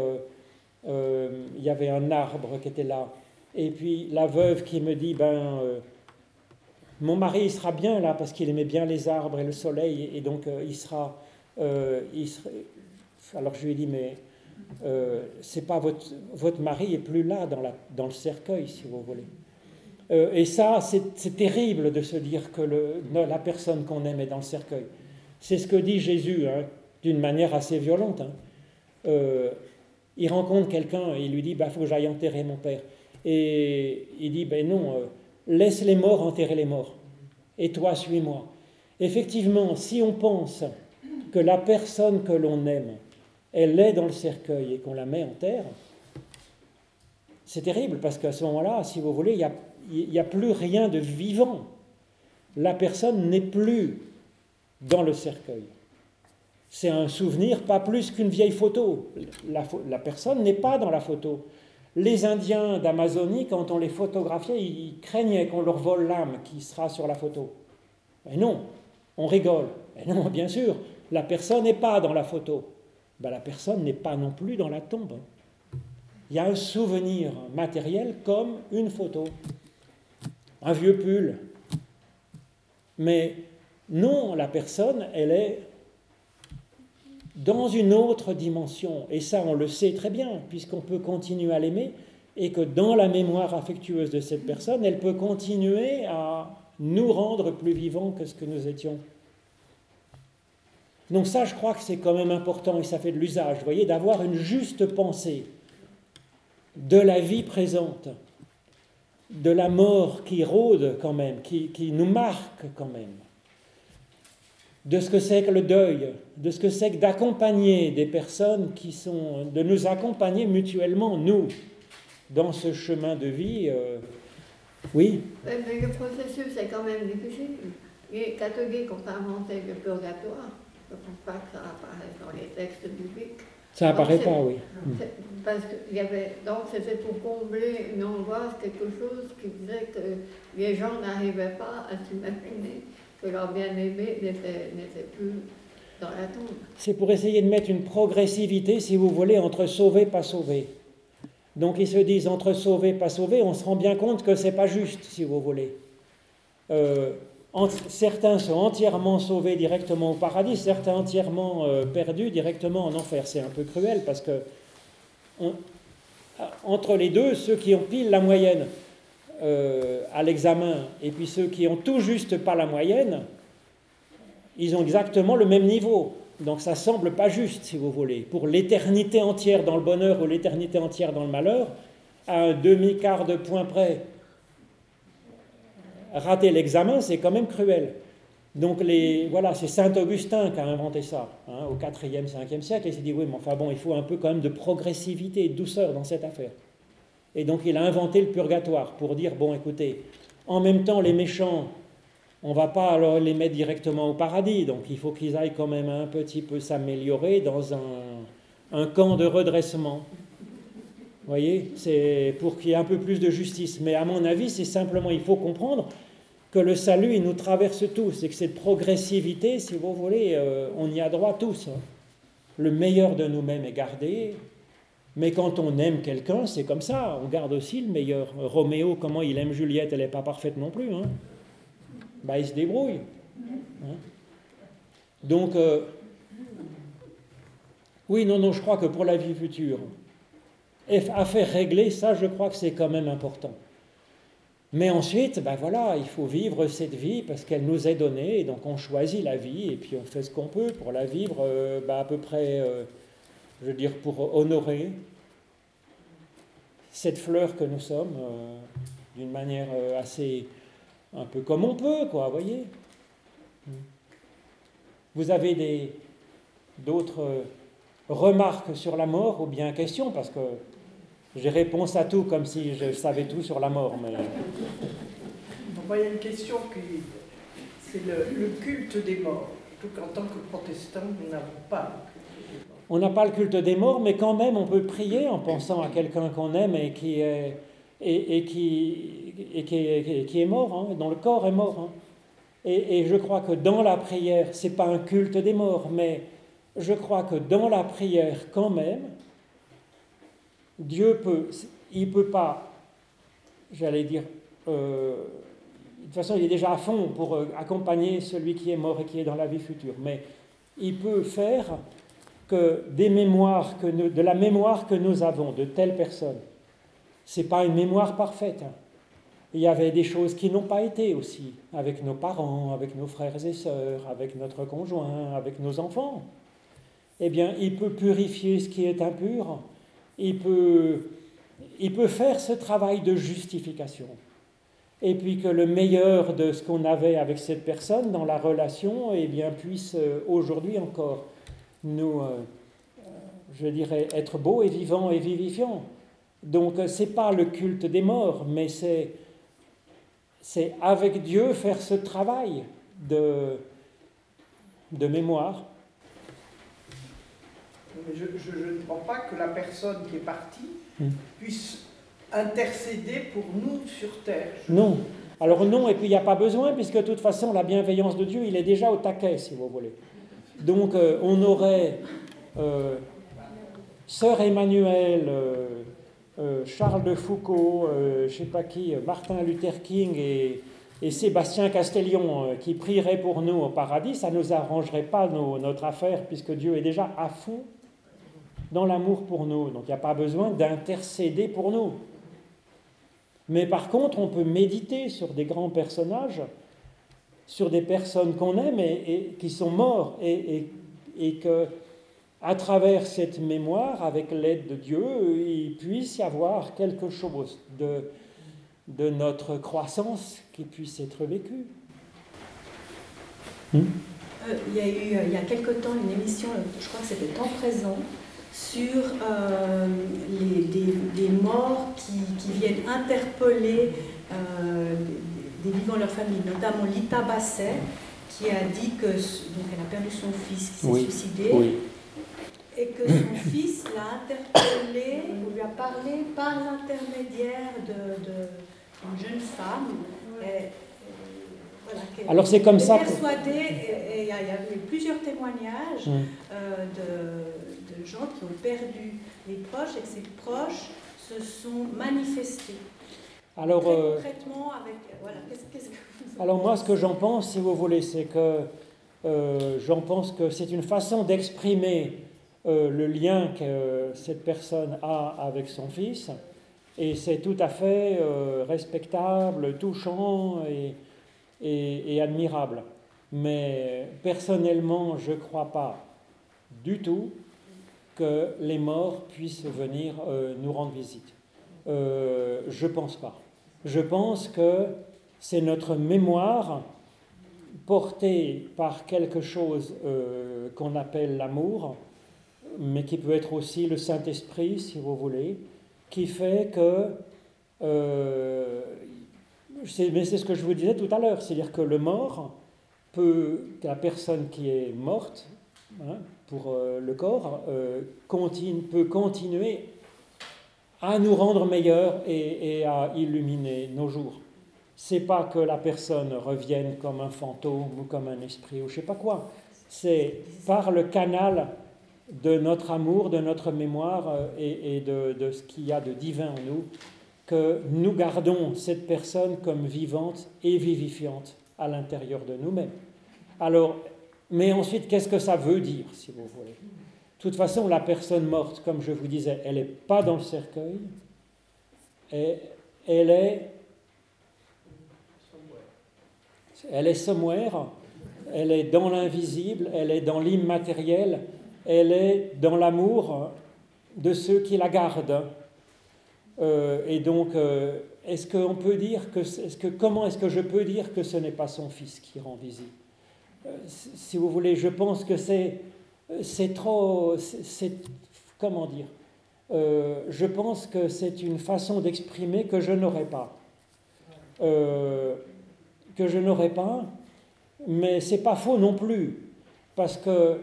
euh, il y avait un arbre qui était là. Et puis la veuve qui me dit, ben, mon mari il sera bien là parce qu'il aimait bien les arbres et le soleil, et donc il, sera, il Alors je lui ai dit, mais c'est pas votre, votre mari est plus là dans, la, dans le cercueil, si vous voulez. et ça, c'est terrible de se dire que le, la personne qu'on aime est dans le cercueil. C'est ce que dit Jésus, hein, d'une manière assez violente. Hein il rencontre quelqu'un et il lui dit Il bah, faut que j'aille enterrer mon père. Et il dit Ben non, euh, laisse les morts enterrer les morts. Et toi, suis-moi. Effectivement, si on pense que la personne que l'on aime, elle est dans le cercueil et qu'on la met en terre, c'est terrible parce qu'à ce moment-là, si vous voulez, il n'y a, plus rien de vivant. La personne n'est plus dans le cercueil c'est un souvenir, pas plus qu'une vieille photo. La, personne n'est pas dans la photo. Les Indiens d'Amazonie, quand on les photographiait, ils craignaient qu'on leur vole l'âme qui sera sur la photo. Mais non, on rigole. Mais non, (laughs) bien sûr, la personne n'est pas dans la photo. Ben, la personne n'est pas non plus dans la tombe. Il y a un souvenir matériel comme une photo, un vieux pull. Mais non, la personne, elle est dans une autre dimension. Et ça, on le sait très bien, puisqu'on peut continuer à l'aimer, et que dans la mémoire affectueuse de cette personne, elle peut continuer à nous rendre plus vivants que ce que nous étions. Donc ça, je crois que c'est quand même important, et ça fait de l'usage, vous voyez, d'avoir une juste pensée de la vie présente, de la mort qui rôde quand même, qui, nous marque quand même de ce que c'est que le deuil, de ce que c'est que d'accompagner des personnes qui sont, de nous accompagner mutuellement, nous, dans ce chemin de vie. Euh, oui le processus est quand même difficile. Les catholiques ont inventé le purgatoire. Je ne pense pas que ça apparaisse dans les textes bibliques. Ça apparaît pas, oui. Parce que y avait, donc c'était pour combler une angoisse, quelque chose qui disait que les gens n'arrivaient pas à s'imaginer que leur bien-aimé n'était plus dans la tombe. C'est pour essayer de mettre une progressivité, si vous voulez, entre sauver, pas sauver. Donc ils se disent entre sauver, pas sauver, on se rend bien compte que c'est pas juste, si vous voulez. Euh, certains sont entièrement sauvés directement au paradis, certains entièrement euh, perdus directement en enfer. C'est un peu cruel parce que entre les deux, ceux qui ont pile la moyenne euh, à l'examen et puis ceux qui ont tout juste pas la moyenne, ils ont exactement le même niveau. Donc ça semble pas juste, si vous voulez. Pour l'éternité entière dans le bonheur ou l'éternité entière dans le malheur, à un demi-quart de point près, rater l'examen, c'est quand même cruel. Donc les, voilà, c'est Saint Augustin qui a inventé ça, hein, au 4e, 5e siècle, il s'est dit, oui, mais enfin bon, il faut un peu quand même de progressivité et de douceur dans cette affaire. Et donc il a inventé le purgatoire pour dire, bon, écoutez, en même temps, les méchants, on ne va pas alors les mettre directement au paradis, donc il faut qu'ils aillent quand même un petit peu s'améliorer dans un, un camp de redressement. Vous voyez, c'est pour qu'il y ait un peu plus de justice. Mais à mon avis, c'est simplement, il faut comprendre que le salut, il nous traverse tous, et que cette progressivité, si vous voulez, euh, on y a droit tous. Hein. Le meilleur de nous-mêmes est gardé, mais quand on aime quelqu'un, c'est comme ça, on garde aussi le meilleur. Roméo, comment il aime Juliette, elle n'est pas parfaite non plus. Hein. Bah, il se débrouille. Hein. Donc, euh, oui, non, non, je crois que pour la vie future, affaire réglée, ça, je crois que c'est quand même important. Mais ensuite, ben voilà, il faut vivre cette vie parce qu'elle nous est donnée, et donc on choisit la vie, et puis on fait ce qu'on peut pour la vivre euh, ben à peu près, euh, je veux dire, pour honorer cette fleur que nous sommes, euh, d'une manière assez, un peu comme on peut, quoi, vous voyez. Vous avez d'autres remarques sur la mort ou bien questions, parce que j'ai réponse à tout comme si je savais tout sur la mort. Mais... il y a une question qui. C'est le, culte des morts. Tout en tant que protestant, nous n'avons pas. On n'a pas le culte des morts, mais quand même, on peut prier en pensant à quelqu'un qu'on aime et qui est, et, qui, et qui, qui est mort, hein, dont le corps est mort. Hein. Et, et, je crois que dans la prière, ce n'est pas un culte des morts, mais je crois que dans la prière, quand même, Dieu peut, il peut pas, j'allais dire, euh, de toute façon, il est déjà à fond pour euh, accompagner celui qui est mort et qui est dans la vie future, mais il peut faire que des mémoires, que de la mémoire que nous avons de telle personne, ce n'est pas une mémoire parfaite. Hein. Il y avait des choses qui n'ont pas été aussi, avec nos parents, avec nos frères et sœurs, avec notre conjoint, avec nos enfants. Eh bien, il peut purifier ce qui est impur il peut, il peut faire ce travail de justification. Et puis que le meilleur de ce qu'on avait avec cette personne dans la relation eh bien, puisse euh, aujourd'hui encore nous, euh, je dirais, être beau et vivant et vivifiant. Donc ce n'est pas le culte des morts, mais c'est, c'est avec Dieu faire ce travail de, de mémoire je, ne crois pas que la personne qui est partie hmm. puisse intercéder pour nous sur terre. Non. Alors non, et puis il n'y a pas besoin, puisque de toute façon, la bienveillance de Dieu, il est déjà au taquet, si vous voulez. Donc euh, on aurait euh, Sœur Emmanuel, euh, Charles de Foucault, je ne sais pas qui, Martin Luther King et, et Sébastien Castellion qui prieraient pour nous au paradis, ça ne nous arrangerait pas notre affaire, puisque Dieu est déjà à fond dans l'amour pour nous. Donc il n'y a pas besoin d'intercéder pour nous. Mais par contre, on peut méditer sur des grands personnages, sur des personnes qu'on aime et, qui sont morts, et, et, que à travers cette mémoire, avec l'aide de Dieu, il puisse y avoir quelque chose de, notre croissance qui puisse être vécu. Hmm? Euh, il y a eu, il y a quelque temps, une émission, je crois que c'était Temps présent, sur euh, les, des, morts qui, viennent interpeller euh, des, vivants de leur famille, notamment Lita Basset, qui a dit que donc elle a perdu son fils qui s'est suicidé. Et que son (coughs) fils l'a interpellé, ou lui a parlé par l'intermédiaire d'une de, jeune femme. Alors c'est comme ça. Persuadé, et il y, a eu plusieurs témoignages hum. euh, de gens qui ont perdu les proches et que ces proches se sont manifestés. Alors, Très euh, concrètement, avec. Voilà, qu'est-ce, qu'est-ce que vous alors moi, ce que j'en pense, si vous voulez, c'est que euh, j'en pense que c'est une façon d'exprimer euh, le lien que cette personne a avec son fils, et c'est tout à fait euh, respectable, touchant et, et- et admirable. Mais personnellement, je ne crois pas du tout que les morts puissent venir euh, nous rendre visite. Euh, je pense pas. Je pense que c'est notre mémoire portée par quelque chose euh, qu'on appelle l'amour, mais qui peut être aussi le Saint-Esprit, si vous voulez, qui fait que... mais c'est ce que je vous disais tout à l'heure, c'est-à-dire que le mort peut, la personne qui est morte, hein, pour euh, le corps, euh, peut continuer à nous rendre meilleurs et, à illuminer nos jours. C'est pas que la personne revienne comme un fantôme ou comme un esprit ou je sais pas quoi. C'est par le canal de notre amour, de notre mémoire euh, et, et de, de ce qu'il y a de divin en nous que nous gardons cette personne comme vivante et vivifiante à l'intérieur de nous-mêmes. Alors, mais ensuite, qu'est-ce que ça veut dire, si vous voulez? De toute façon, la personne morte, comme je vous disais, elle n'est pas dans le cercueil, elle est, elle est somewhere, elle est dans l'invisible, elle est dans l'immatériel, elle est dans l'amour de ceux qui la gardent. Euh, et donc, euh, est-ce qu'on peut dire que, que, comment est-ce que je peux dire que ce n'est pas son fils qui rend visite? Si si vous voulez, je pense que c'est, c'est trop, c'est, comment dire Euh, Je pense que c'est une façon d'exprimer que je n'aurais pas, Euh, que je n'aurais pas, mais c'est pas faux non plus, parce que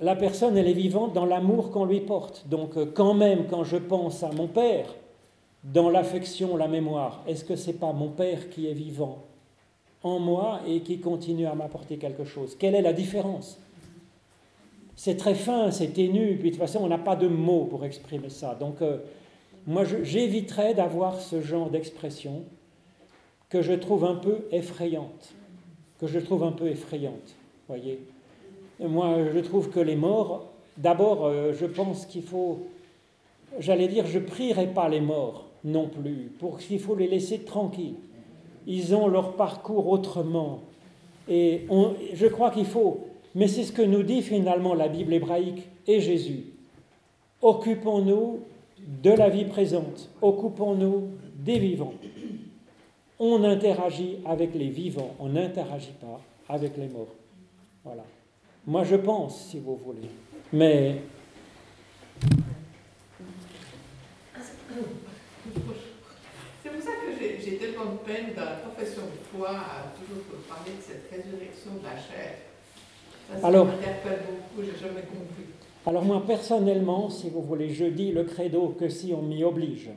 la personne elle est vivante dans l'amour qu'on lui porte. Donc, euh, quand même, quand je pense à mon père, dans l'affection, la mémoire, est-ce que c'est pas mon père qui est vivant? En moi et qui continue à m'apporter quelque chose Quelle est la différence? C'est très fin, c'est ténu, puis de toute façon, on n'a pas de mots pour exprimer ça. Donc, euh, moi, j'éviterais d'avoir ce genre d'expression que je trouve un peu effrayante. Que je trouve un peu effrayante, voyez. Moi, je trouve que les morts, d'abord, euh, je pense qu'il faut j'allais dire, je prierai pas les morts non plus, pour qu'il faut les laisser tranquilles. Ils ont leur parcours autrement. Et je crois qu'il faut, mais c'est ce que nous dit finalement la Bible hébraïque et Jésus. Occupons-nous de la vie présente, occupons-nous des vivants. On interagit avec les vivants, on n'interagit pas avec les morts. Voilà. Moi je pense, si vous voulez. Mais pour ça que j'ai tellement de peine dans la profession de foi à toujours parler de cette résurrection de la chair. Ça, ça Alors- m'interpelle beaucoup, j'ai jamais compris. Alors moi, personnellement, si vous voulez, je dis le credo que si on m'y oblige.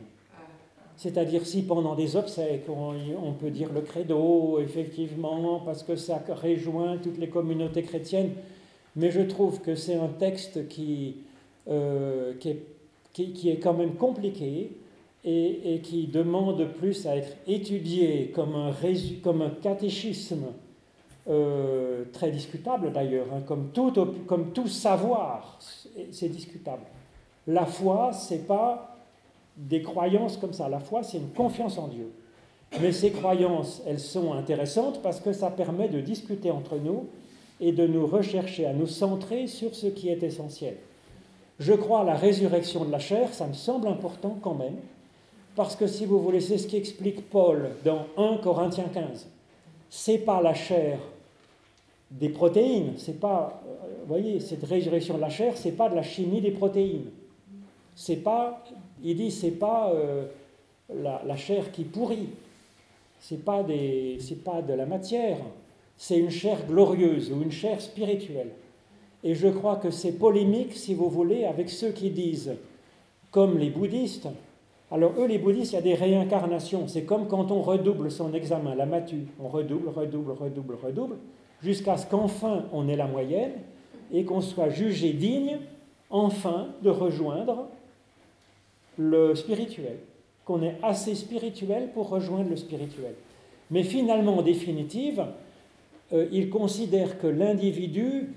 C'est-à-dire si pendant des obsèques, on, on peut dire le credo, effectivement, parce que ça rejoint toutes les communautés chrétiennes, mais je trouve que c'est un texte qui, euh, qui, est, qui- qui est quand même compliqué et, qui demande plus à être étudié comme un, comme un catéchisme euh, très discutable d'ailleurs, hein, comme, tout, comme tout savoir, c'est discutable. La foi, c'est pas des croyances comme ça. La foi, c'est une confiance en Dieu. Mais ces croyances, elles sont intéressantes parce que ça permet de discuter entre nous et de nous rechercher, à nous centrer sur ce qui est essentiel. Je crois à la résurrection de la chair, ça me semble important quand même, parce que si vous voulez, c'est ce qui explique Paul dans 1 Corinthiens 15. C'est pas la chair des protéines, c'est pas, euh, vous voyez, cette résurrection de la chair, c'est pas de la chimie des protéines. C'est pas, il dit, c'est pas euh, la, la chair qui pourrit, c'est pas des, c'est pas de la matière, c'est une chair glorieuse ou une chair spirituelle. Et je crois que c'est polémique, si vous voulez, avec ceux qui disent, comme les bouddhistes, alors eux, les bouddhistes, il y a des réincarnations. C'est comme quand on redouble son examen, la matu. On redouble, redouble, redouble, redouble, jusqu'à ce qu'enfin on ait la moyenne et qu'on soit jugé digne, enfin, de rejoindre le spirituel. qu'on est assez spirituel pour rejoindre le spirituel. Mais finalement, en définitive, euh, il considère que l'individu,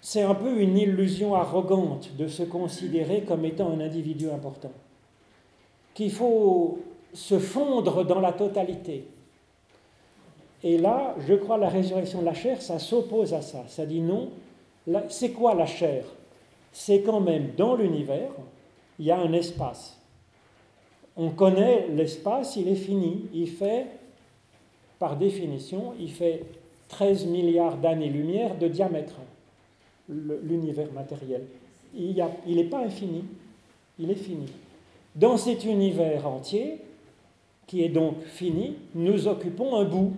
c'est un peu une illusion arrogante de se considérer comme étant un individu important. Qu'il faut se fondre dans la totalité. Et là, je crois, la résurrection de la chair, ça s'oppose à ça. Ça dit non. C'est quoi la chair? C'est quand même dans l'univers, il y a un espace. On connaît l'espace, il est fini. Il fait, par définition, il fait 13 milliards d'années-lumière de diamètre, l'univers matériel. Il n'est pas infini, il est fini. Dans cet univers entier, qui est donc fini, nous occupons un bout.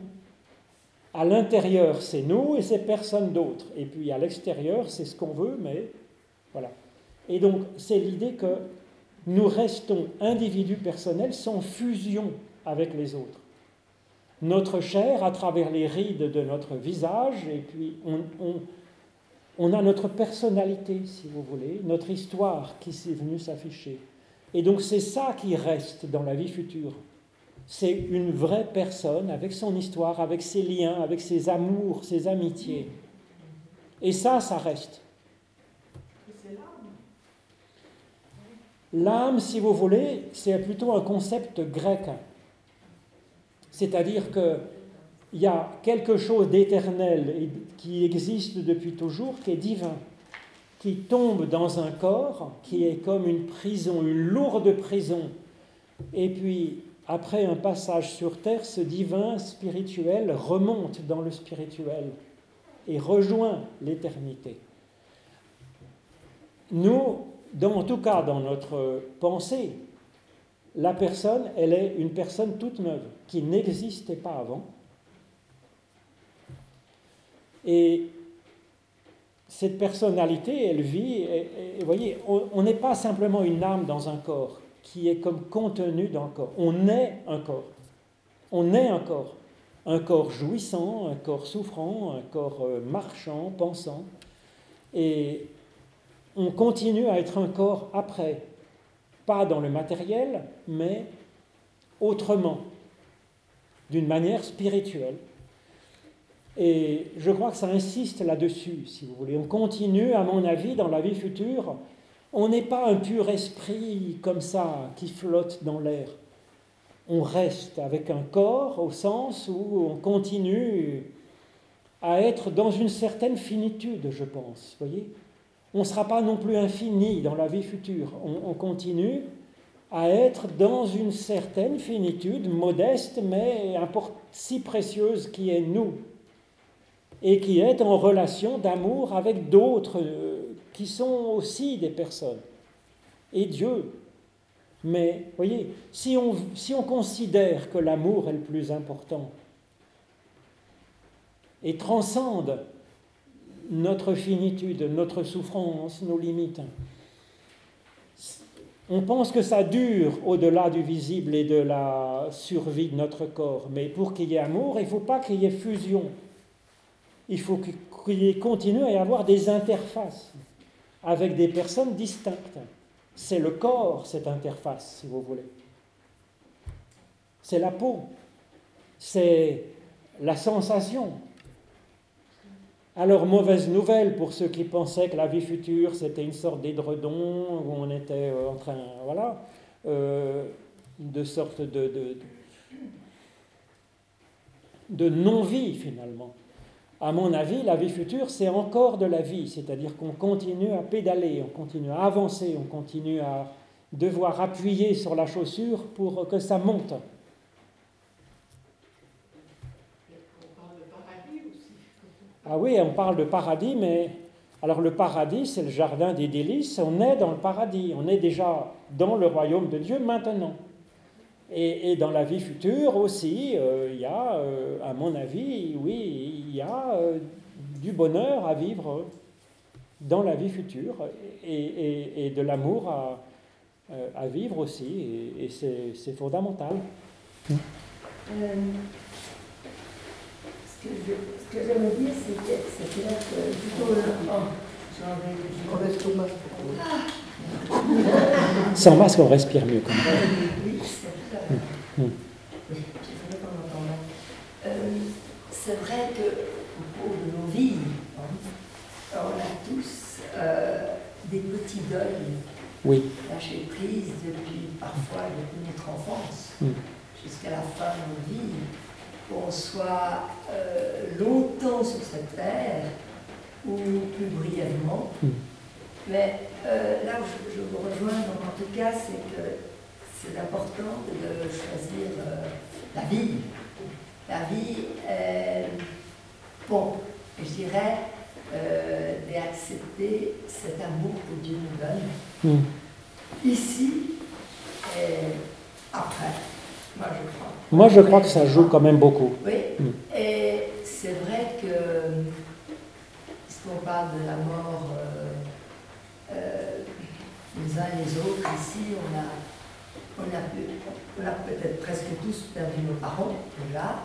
À l'intérieur, c'est nous et c'est personne d'autre. Et puis à l'extérieur, c'est ce qu'on veut, mais voilà. Et donc, c'est l'idée que nous restons individus personnels sans fusion avec les autres. Notre chair, à travers les rides de notre visage, et puis on, on, a notre personnalité, si vous voulez, notre histoire qui s'est venue s'afficher. Et donc c'est ça qui reste dans la vie future. C'est une vraie personne avec son histoire, avec ses liens, avec ses amours, ses amitiés. Et ça, ça reste. L'âme, si vous voulez, c'est plutôt un concept grec. C'est-à-dire qu'il y a quelque chose d'éternel qui existe depuis toujours, qui est divin, qui tombe dans un corps, qui est comme une prison, une lourde prison. Et puis, après un passage sur terre, ce divin spirituel remonte dans le spirituel et rejoint l'éternité. Nous, en tout cas dans notre pensée, la personne, elle est une personne toute neuve, qui n'existait pas avant. Et cette personnalité, elle vit, et, vous voyez, on n'est pas simplement une âme dans un corps qui est comme contenue dans le corps. On est un corps. On est un corps. Un corps jouissant, un corps souffrant, un corps euh, marchant, pensant. Et on continue à être un corps après, pas dans le matériel, mais autrement, d'une manière spirituelle. Et je crois que ça insiste là-dessus, si vous voulez. On continue, à mon avis, dans la vie future. On n'est pas un pur esprit comme ça qui flotte dans l'air. On reste avec un corps au sens où on continue à être dans une certaine finitude, je pense. Voyez on ne sera pas non plus infini dans la vie future. On, continue à être dans une certaine finitude, modeste, mais si précieuse qui est nous, et qui est en relation d'amour avec d'autres euh, qui sont aussi des personnes, et Dieu. Mais, voyez, si on, si on considère que l'amour est le plus important, et transcende notre finitude, notre souffrance, nos limites. On pense que ça dure au-delà du visible et de la survie de notre corps, mais pour qu'il y ait amour, il ne faut pas qu'il y ait fusion. Il faut qu'il continue à y avoir des interfaces avec des personnes distinctes. C'est le corps, cette interface, si vous voulez. C'est la peau, c'est la sensation, alors, mauvaise nouvelle pour ceux qui pensaient que la vie future, c'était une sorte d'édredon où on était euh, en train, voilà, euh, de sorte de, de, non-vie finalement. À mon avis, la vie future, c'est encore de la vie, c'est-à-dire qu'on continue à pédaler, on continue à avancer, on continue à devoir appuyer sur la chaussure pour que ça monte. Ah oui, on parle de paradis, mais alors le paradis, c'est le jardin des délices, on est dans le paradis, on est déjà dans le royaume de Dieu maintenant. Et, dans la vie future aussi, euh, il y a, euh, à mon avis, oui, il y a euh, du bonheur à vivre dans la vie future et, de l'amour à, vivre aussi, et, c'est fondamental ce que j'aimerais dire, c'est que là que plutôt Sans masque, on respire mieux quand même. Hmm. Oui, je sais pas Euh, c'est vrai que au cours de nos vies, hein, on a tous euh, des petits deuils Oui. lâcher prise depuis parfois depuis notre enfance Mm. jusqu'à la fin de nos vies, qu'on soit euh, longtemps sur cette terre ou plus brièvement. Mm. Mais euh, là où je, je vous rejoins, donc, en tout cas, c'est que c'est important de choisir euh, la vie. La vie, est, bon, je dirais, euh, d'accepter cet amour que Dieu nous donne Hmm. ici et après. Moi, je crois. Moi, je crois que ça joue quand même beaucoup. Oui, Mm. et c'est vrai que, puisqu'on parle de la mort euh, euh, les uns et les autres, ici, on a, on a, pu- on a peut-être presque tous perdu nos parents déjà.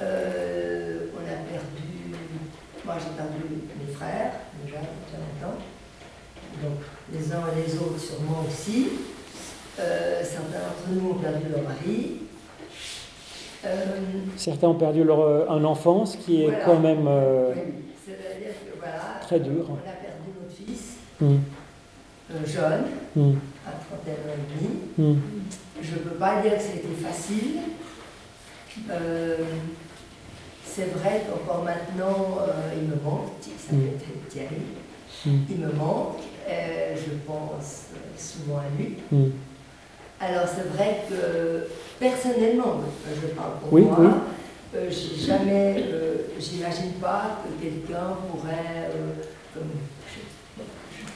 Euh, on a perdu, moi j'ai perdu mes frères déjà, déjà longtemps. Donc les uns et les autres sûrement aussi. Euh, certains d'entre nous ont perdu leur mari. Euh, Certains ont perdu leur, un enfant, ce qui est Voilà. quand même oui, que voilà, très dur. on a perdu notre fils euh, jeune, Hmm. À 31 ans et demi. Hmm. Je ne peux pas dire que c'était facile. Euh, c'est vrai qu'encore maintenant, euh, il me manque, ça Mm. être Thierry, Mm. il me manque, euh, je pense souvent à lui. Hmm. Alors c'est vrai que personnellement, je parle pour Oui, moi, oui. euh, jamais, j'imagine pas que quelqu'un pourrait, comme, je- je sais pas, comme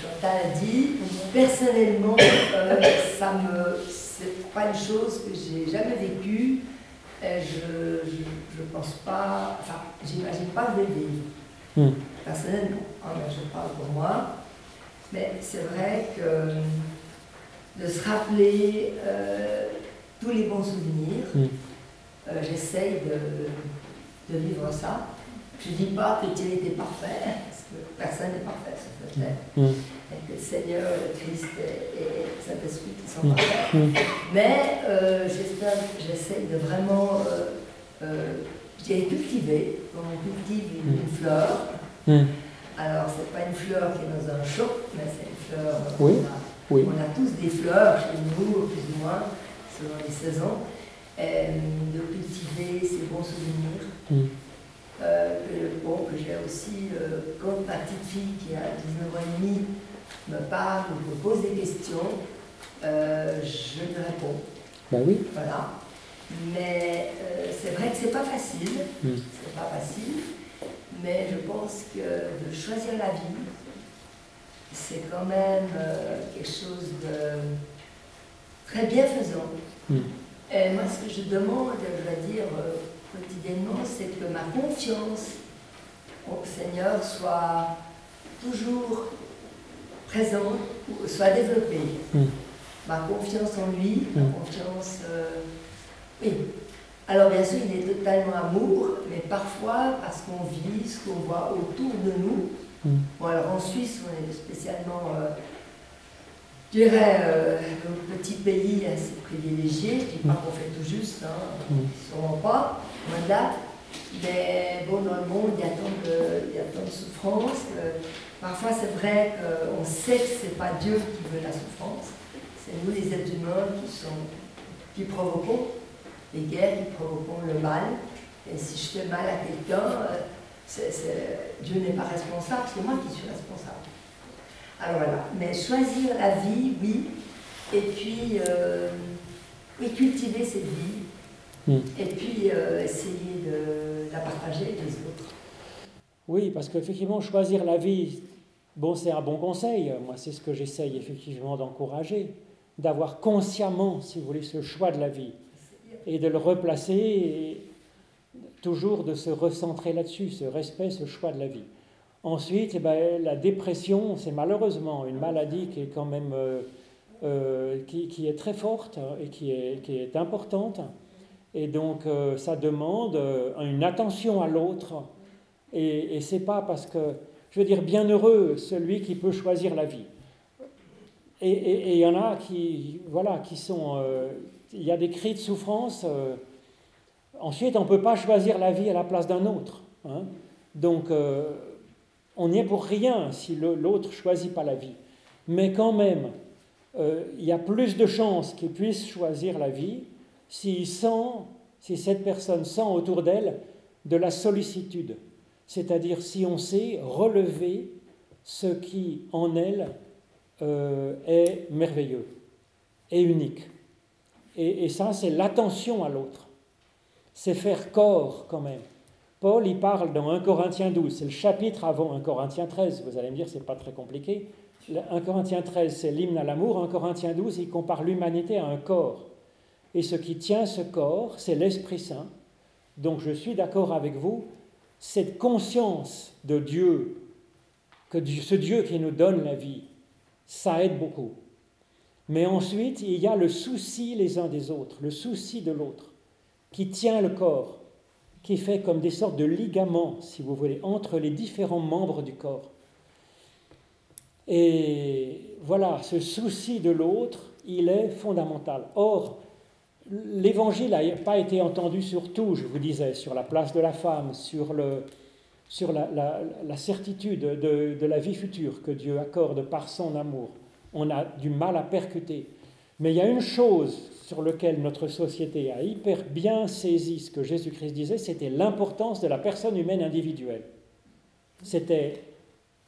Chantal a dit, personnellement, euh, ça me, c'est pas une chose que j'ai jamais vécue. Et je, je, je pense pas, enfin, j'imagine pas le vivre. Hmm. Personnellement, hein, mais je parle pour moi. Mais c'est vrai que de se rappeler euh, tous les bons souvenirs, Mm. euh, j'essaye de, de vivre ça. Je ne dis pas que Dieu était parfait, personne n'est parfait sur cette terre. Mm. Et que le Seigneur, le Christ et, et le Saint-Esprit qui sont Mm. parfaits. Mm. Mais euh, j'espère, j'essaye de vraiment, euh, euh, cultiver, comme on cultive une, une fleur. Alors, c'est pas une fleur qui est dans un champ, mais c'est une fleur. euh, Oui. On a, Oui. on a tous des fleurs chez nous, plus ou moins, selon les saisons. Et, de cultiver ces bons souvenirs. Hmm. Euh, que, bon, que j'ai aussi, euh, quand ma petite fille qui a 19 ans et demi me parle ou me pose des questions, euh, je lui réponds. Ben oui. Voilà. Mais c'est vrai que c'est pas facile. Mm. C'est pas facile. Mais je pense que de choisir la vie, c'est quand même euh, quelque chose de très bienfaisant. Mm. Et moi, ce que je demande, je dois dire euh, quotidiennement, c'est que ma confiance au Seigneur soit toujours présente, soit développée. Mm. Ma confiance en lui, ma Mm. confiance. euh, oui. Alors, bien sûr, il est totalement amour, mais parfois, parce qu'on vit ce qu'on voit autour de nous. Mm. Bon, alors en Suisse, on est spécialement. euh, je dirais, euh, un petit pays assez privilégié, je ne dis pas qu'on fait tout juste, hein, Mm. sûrement pas, loin de là. Mais bon, dans le monde, il y a tant de, il y a tant de souffrances que parfois c'est vrai qu'on sait que ce n'est pas Dieu qui veut la souffrance, c'est nous les êtres humains qui, sont, qui provoquons les guerres, qui provoquons le mal. Et si je fais mal à quelqu'un, euh, Dieu n'est pas responsable, c'est moi qui suis responsable. Alors voilà, mais choisir la vie, oui, et puis euh, oui, cultiver cette vie, Mm. et puis euh, essayer de la partager avec les autres. Oui, parce qu'effectivement, choisir la vie, bon, c'est un bon conseil. Moi, c'est ce que j'essaye effectivement d'encourager, d'avoir consciemment, si vous voulez, ce choix de la vie et de le replacer, et toujours de se recentrer là-dessus, ce respect, ce choix de la vie. Ensuite, eh ben, la dépression, c'est malheureusement une maladie qui est quand même euh, euh, qui, qui est très forte et qui est, qui est importante. Et donc, euh, ça demande une attention à l'autre. Et, et c'est pas parce que, je veux dire, bienheureux celui qui peut choisir la vie. Et il y en a qui, voilà, qui sont, il y a des cris de souffrance. ensuite, on ne peut pas choisir la vie à la place d'un autre. hein. Donc, on n'y est pour rien si l'autre choisit pas la vie. Mais quand même, euh, il y a plus de chances qu'il puisse choisir la vie s'il sent, si cette personne sent autour d'elle de la sollicitude. C'est-à-dire si on sait relever ce qui en elle euh, est merveilleux et unique. Et, et ça, c'est l'attention à l'autre. C'est faire corps quand même. Paul, il parle dans 1 Corinthiens 12, c'est le chapitre avant 1 Corinthiens 13. Vous allez me dire, c'est pas très compliqué. Le 1 Corinthiens 13, c'est l'hymne à l'amour. 1 Corinthiens 12, il compare l'humanité à un corps. Et ce qui tient ce corps, c'est l'Esprit Saint. Donc je suis d'accord avec vous, cette conscience de Dieu, que ce Dieu qui nous donne la vie, ça aide beaucoup. Mais ensuite, il y a le souci les uns des autres, le souci de l'autre, qui tient le corps, qui fait comme des sortes de ligaments, si vous voulez, entre les différents membres du corps. Et voilà, ce souci de l'autre, il est fondamental. Or, l'évangile n'a pas été entendu sur tout, je vous disais, sur la place de la femme, sur, le, sur la, la- la certitude de, de la vie future que Dieu accorde par son amour. On a du mal à percuter. Mais il y a une chose sur laquelle notre société a hyper bien saisi ce que Jésus-Christ disait, c'était l'importance de la personne humaine individuelle. C'était,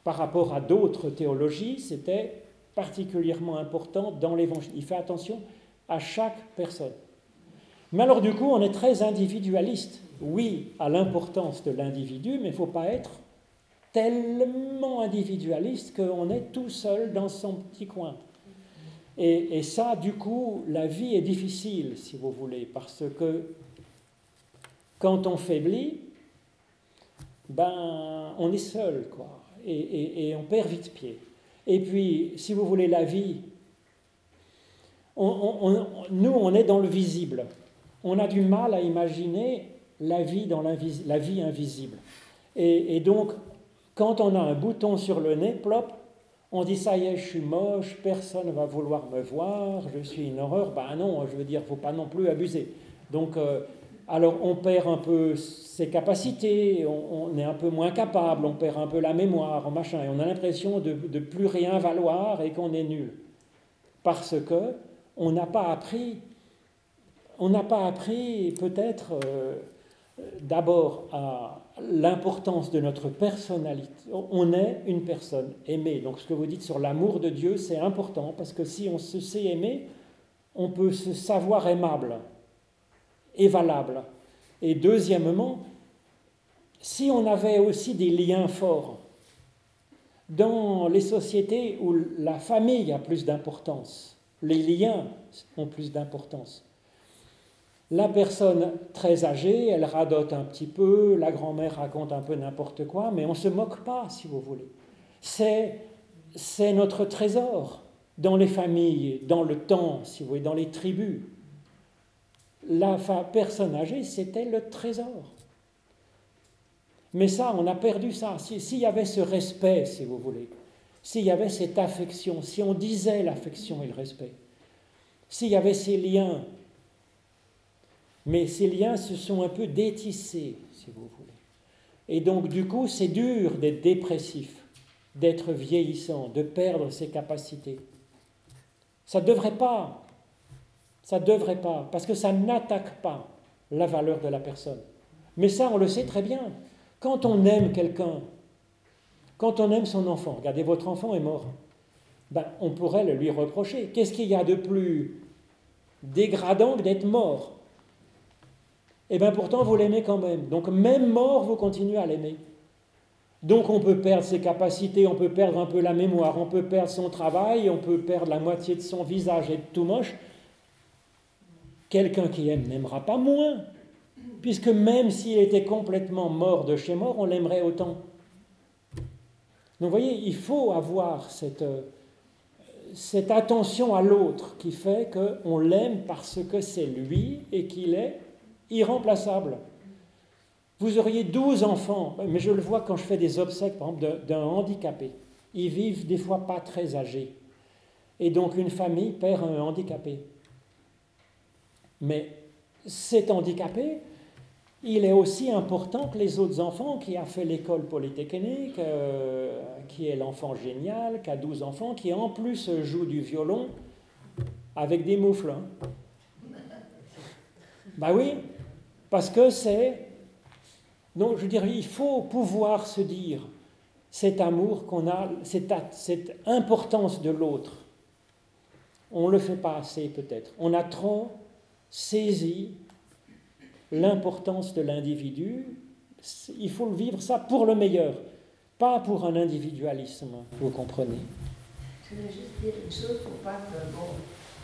par rapport à d'autres théologies, c'était particulièrement important dans l'Évangile. Il fait attention à chaque personne. Mais alors du coup, on est très individualiste. Oui, à l'importance de l'individu, mais il ne faut pas être tellement individualiste qu'on est tout seul dans son petit coin. Et, ça, du coup, la vie est difficile, si vous voulez, parce que quand on faiblit, ben, on est seul, quoi, et, on perd vite pied. Et puis, si vous voulez, la vie, nous, on est dans le visible. On a du mal à imaginer la vie dans la vie invisible. Et donc, quand on a un bouton sur le nez, plop, on dit ça y est, je suis moche, personne ne va vouloir me voir, je suis une horreur. Ben non, je veux dire, il faut pas non plus abuser. Donc, euh, alors on perd un peu ses capacités, on, est un peu moins capable, on perd un peu la mémoire, machin, on a l'impression de, de plus rien valoir et qu'on est nul. Parce que on n'a pas appris, on n'a pas appris peut-être euh, d'abord à l'importance de notre personnalité. On est une personne aimée. Donc ce que vous dites sur l'amour de Dieu, c'est important parce que si on se sait aimer, on peut se savoir aimable et valable. Et deuxièmement, si on avait aussi des liens forts dans les sociétés où la famille a plus d'importance, les liens ont plus d'importance. La personne très âgée, elle radote un petit peu, la grand-mère raconte un peu n'importe quoi, mais on ne se moque pas, si vous voulez. C'est, c'est notre trésor dans les familles, dans le temps, si vous voulez, dans les tribus. La personne âgée, c'était le trésor. Mais ça, on a perdu ça. Si- S'il y avait ce respect, si vous voulez, s'il y avait cette affection, si on disait l'affection et le respect, s'il y avait ces liens, mais ces liens se sont un peu détissés, si vous voulez. Et donc, du coup, c'est dur d'être dépressif, d'être vieillissant, de perdre ses capacités. Ça ne devrait pas. Ça ne devrait pas, parce que ça n'attaque pas la valeur de la personne. Mais ça, on le sait très bien. Quand on aime quelqu'un, quand on aime son enfant, regardez, votre enfant est mort, ben, on pourrait le lui reprocher. Qu'est-ce qu'il y a de plus dégradant que d'être mort? Et bien pourtant, vous l'aimez quand même. Donc même mort, vous continuez à l'aimer. Donc on peut perdre ses capacités, on peut perdre un peu la mémoire, on peut perdre son travail, on peut perdre la moitié de son visage et être tout moche. Quelqu'un qui aime n'aimera pas moins, puisque même s'il était complètement mort de chez mort, on l'aimerait autant. Donc vous voyez, il faut avoir cette, euh, cette attention à l'autre qui fait qu'on l'aime parce que c'est lui et qu'il est irremplaçable. Vous auriez 12 enfants, mais je le vois quand je fais des obsèques, par exemple, d'un handicapé. Ils vivent des fois pas très âgés. Et donc une famille perd un handicapé. Mais cet handicapé, il est aussi important que les autres enfants qui a fait l'école polytechnique, euh, qui est l'enfant génial, qui a 12 enfants, qui en plus joue du violon avec des moufles. Hein. Bah oui, parce que c'est... Non, je veux dire, il faut pouvoir se dire cet amour qu'on a, cette, cette importance de l'autre. On ne le fait pas assez peut-être. On a trop saisi l'importance de l'individu. Il faut le vivre ça pour le meilleur, pas pour un individualisme, vous comprenez Je voulais juste dire une chose pour pas que bon,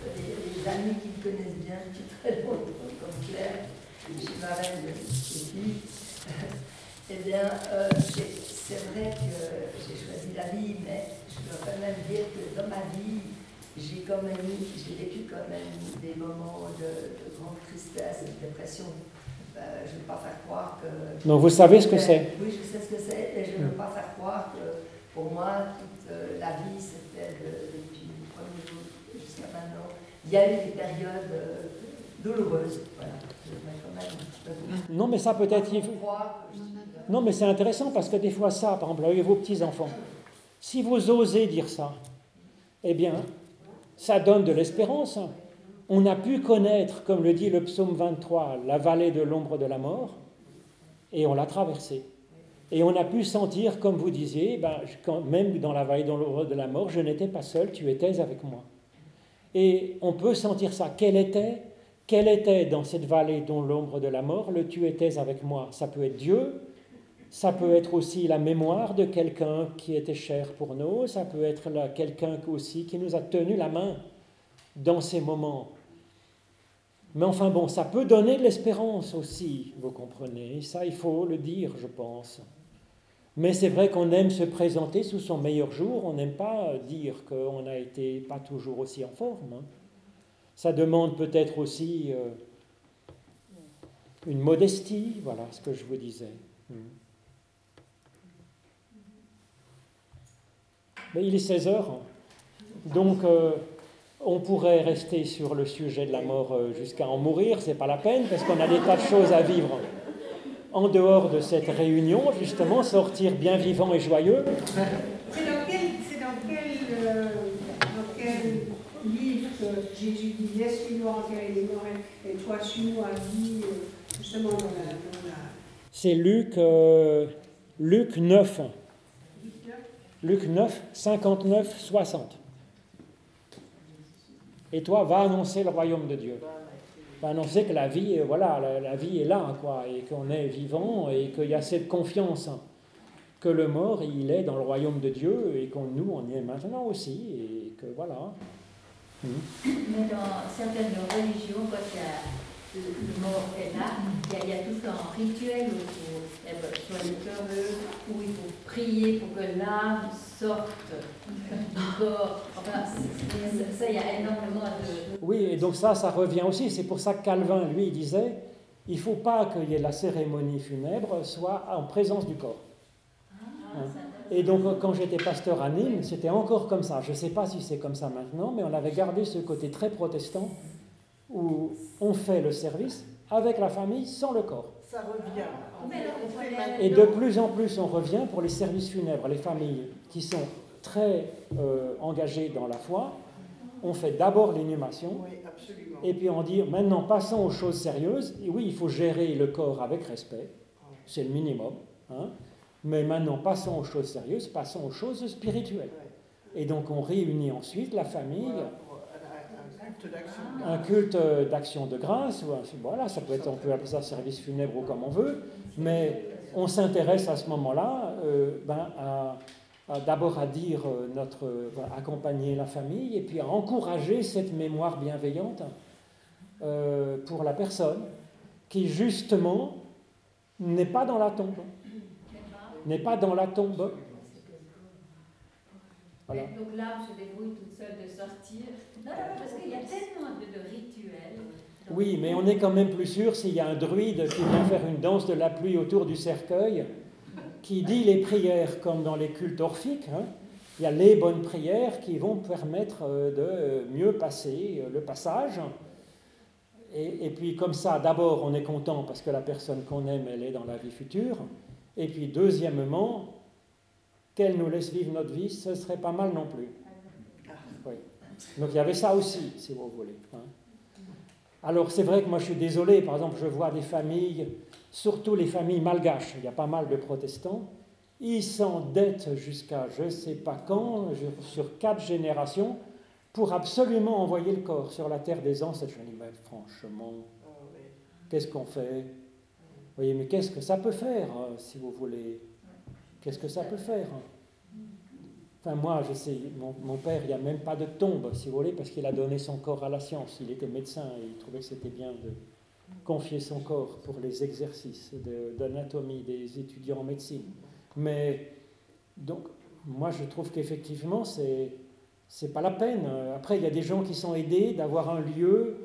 les, amis qui me connaissent bien depuis très longtemps, comme Claire, je suis marraine de ici, eh bien, euh, c'est vrai que j'ai choisi la vie, mais je dois quand même dire que dans ma vie, j'ai quand même j'ai vécu quand même des moments de, grande tristesse et de dépression. Euh, je ne veux pas faire croire que. Non, vous savez ce que c'est Oui, je sais ce que c'est, et je ne veux pas faire croire que pour moi, toute euh, la vie, c'était depuis le premier jour jusqu'à maintenant. Il y a eu des périodes euh, douloureuses. Voilà. Non, mais ça peut-être. Non, mais c'est intéressant parce que des fois, ça, par exemple, avec vos petits-enfants, si vous osez dire ça, eh bien, ça donne de l'espérance. On a pu connaître, comme le dit le psaume 23, la vallée de l'ombre de la mort, et on l'a traversée. Et on a pu sentir, comme vous disiez, ben, même dans la vallée de l'ombre de la mort, je n'étais pas seul, tu étais avec moi. Et on peut sentir ça. Quel était, quel était dans cette vallée dont l'ombre de la mort le tu étais avec moi Ça peut être Dieu, ça peut être aussi la mémoire de quelqu'un qui était cher pour nous, ça peut être quelqu'un aussi qui nous a tenu la main dans ces moments. Mais enfin bon, ça peut donner de l'espérance aussi, vous comprenez. Ça, il faut le dire, je pense. Mais c'est vrai qu'on aime se présenter sous son meilleur jour, on n'aime pas dire qu'on n'a été pas toujours aussi en forme. Hein. Ça demande peut-être aussi euh, une modestie, voilà ce que je vous disais. Hmm. Mais il est 16 heures, donc euh, on pourrait rester sur le sujet de la mort euh, jusqu'à en mourir, c'est pas la peine, parce qu'on a des tas de choses à vivre en dehors de cette réunion, justement, sortir bien vivant et joyeux. C'est dans quel, dans quel, euh, dans quel livre que Jésus disait enterrer les morts et toi suis-moi à vie, justement dans la. C'est Luc, Luc 9. Luc 9, 59, 60. Et toi, va annoncer le royaume de Dieu. Va annoncer que la vie, voilà, la, vie est là, quoi, et qu'on est vivant, et qu'il y a cette confiance que le mort, il est dans le royaume de Dieu, et qu'on nous, on y est maintenant aussi, et que voilà. Mais dans certaines religions, quand il y a le mort est là, il y, a, tout un rituel autour, soit les cœurs où il faut prier pour que l'âme sorte du corps. Enfin, ça, il y a énormément de... Oui, et donc ça, ça revient aussi. C'est pour ça que Calvin, lui, disait, il ne faut pas qu'il y ait la cérémonie funèbre soit en présence du corps. Ah, hein. Et donc, quand j'étais pasteur à Nîmes, c'était encore comme ça. Je ne sais pas si c'est comme ça maintenant, mais on avait gardé ce côté très protestant où on fait le service avec la famille sans le corps. Ça revient. Et de plus en plus, on revient pour les services funèbres, les familles qui sont très euh, engagées dans la foi. On fait d'abord l'inhumation, et puis on dit maintenant passons aux choses sérieuses. Et oui, il faut gérer le corps avec respect, c'est le minimum. Hein. Mais maintenant passons aux choses sérieuses, passons aux choses spirituelles. Et donc on réunit ensuite la famille un culte d'action de grâce, voilà, ça peut être, on peut appeler ça service funèbre ou comme on veut, mais on s'intéresse à ce moment-là euh, ben, d'abord à dire euh, notre, accompagner la famille et puis à encourager cette mémoire bienveillante euh, pour la personne qui justement n'est pas dans la tombe, n'est pas dans la tombe. Donc l'âme se débrouille toute seule de sortir. Non, parce qu'il y a tellement de, rituels. Oui, mais on est quand même plus sûr s'il y a un druide qui vient faire une danse de la pluie autour du cercueil, qui dit les prières comme dans les cultes orphiques. Hein. Il y a les bonnes prières qui vont permettre euh, de mieux passer euh, le passage. Et, et puis comme ça, d'abord, on est content parce que la personne qu'on aime, elle est dans la vie future. Et puis deuxièmement, qu'elle nous laisse vivre notre vie, ce serait pas mal non plus. Oui. Donc il y avait ça aussi, si vous voulez. hein. Alors c'est vrai que moi je suis désolé, par exemple, je vois des familles, surtout les familles malgaches, il y a pas mal de protestants, ils s'endettent jusqu'à je ne sais pas quand, sur quatre générations, pour absolument envoyer le corps sur la terre des ancêtres. Je me dis, mais franchement, Ah oui. qu'est-ce qu'on fait? Voyez, mais qu'est-ce que ça peut faire, euh, si vous voulez? Qu'est-ce que ça peut faire? Enfin, moi, je sais, mon, père, il n'y a même pas de tombe, si vous voulez, parce qu'il a donné son corps à la science. Il était médecin et il trouvait que c'était bien de confier son corps pour les exercices d'anatomie des étudiants en médecine. Mais, donc, moi, je trouve qu'effectivement, c'est. C'est pas la peine. Après, il y a des gens qui sont aidés d'avoir un lieu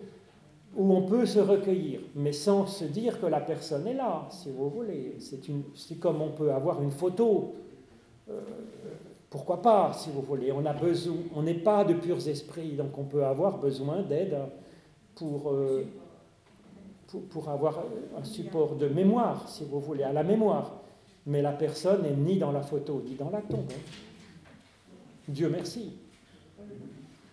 où on peut se recueillir, mais sans se dire que la personne est là, si vous voulez. C'est comme on peut avoir une photo. Euh, pourquoi pas, si vous voulez. On a besoin, on n'est pas de purs esprits, donc on peut avoir besoin d'aide pour, euh, pour avoir un support de mémoire, si vous voulez, à la mémoire. Mais la personne n'est ni dans la photo, ni dans la tombe. hein. Dieu merci.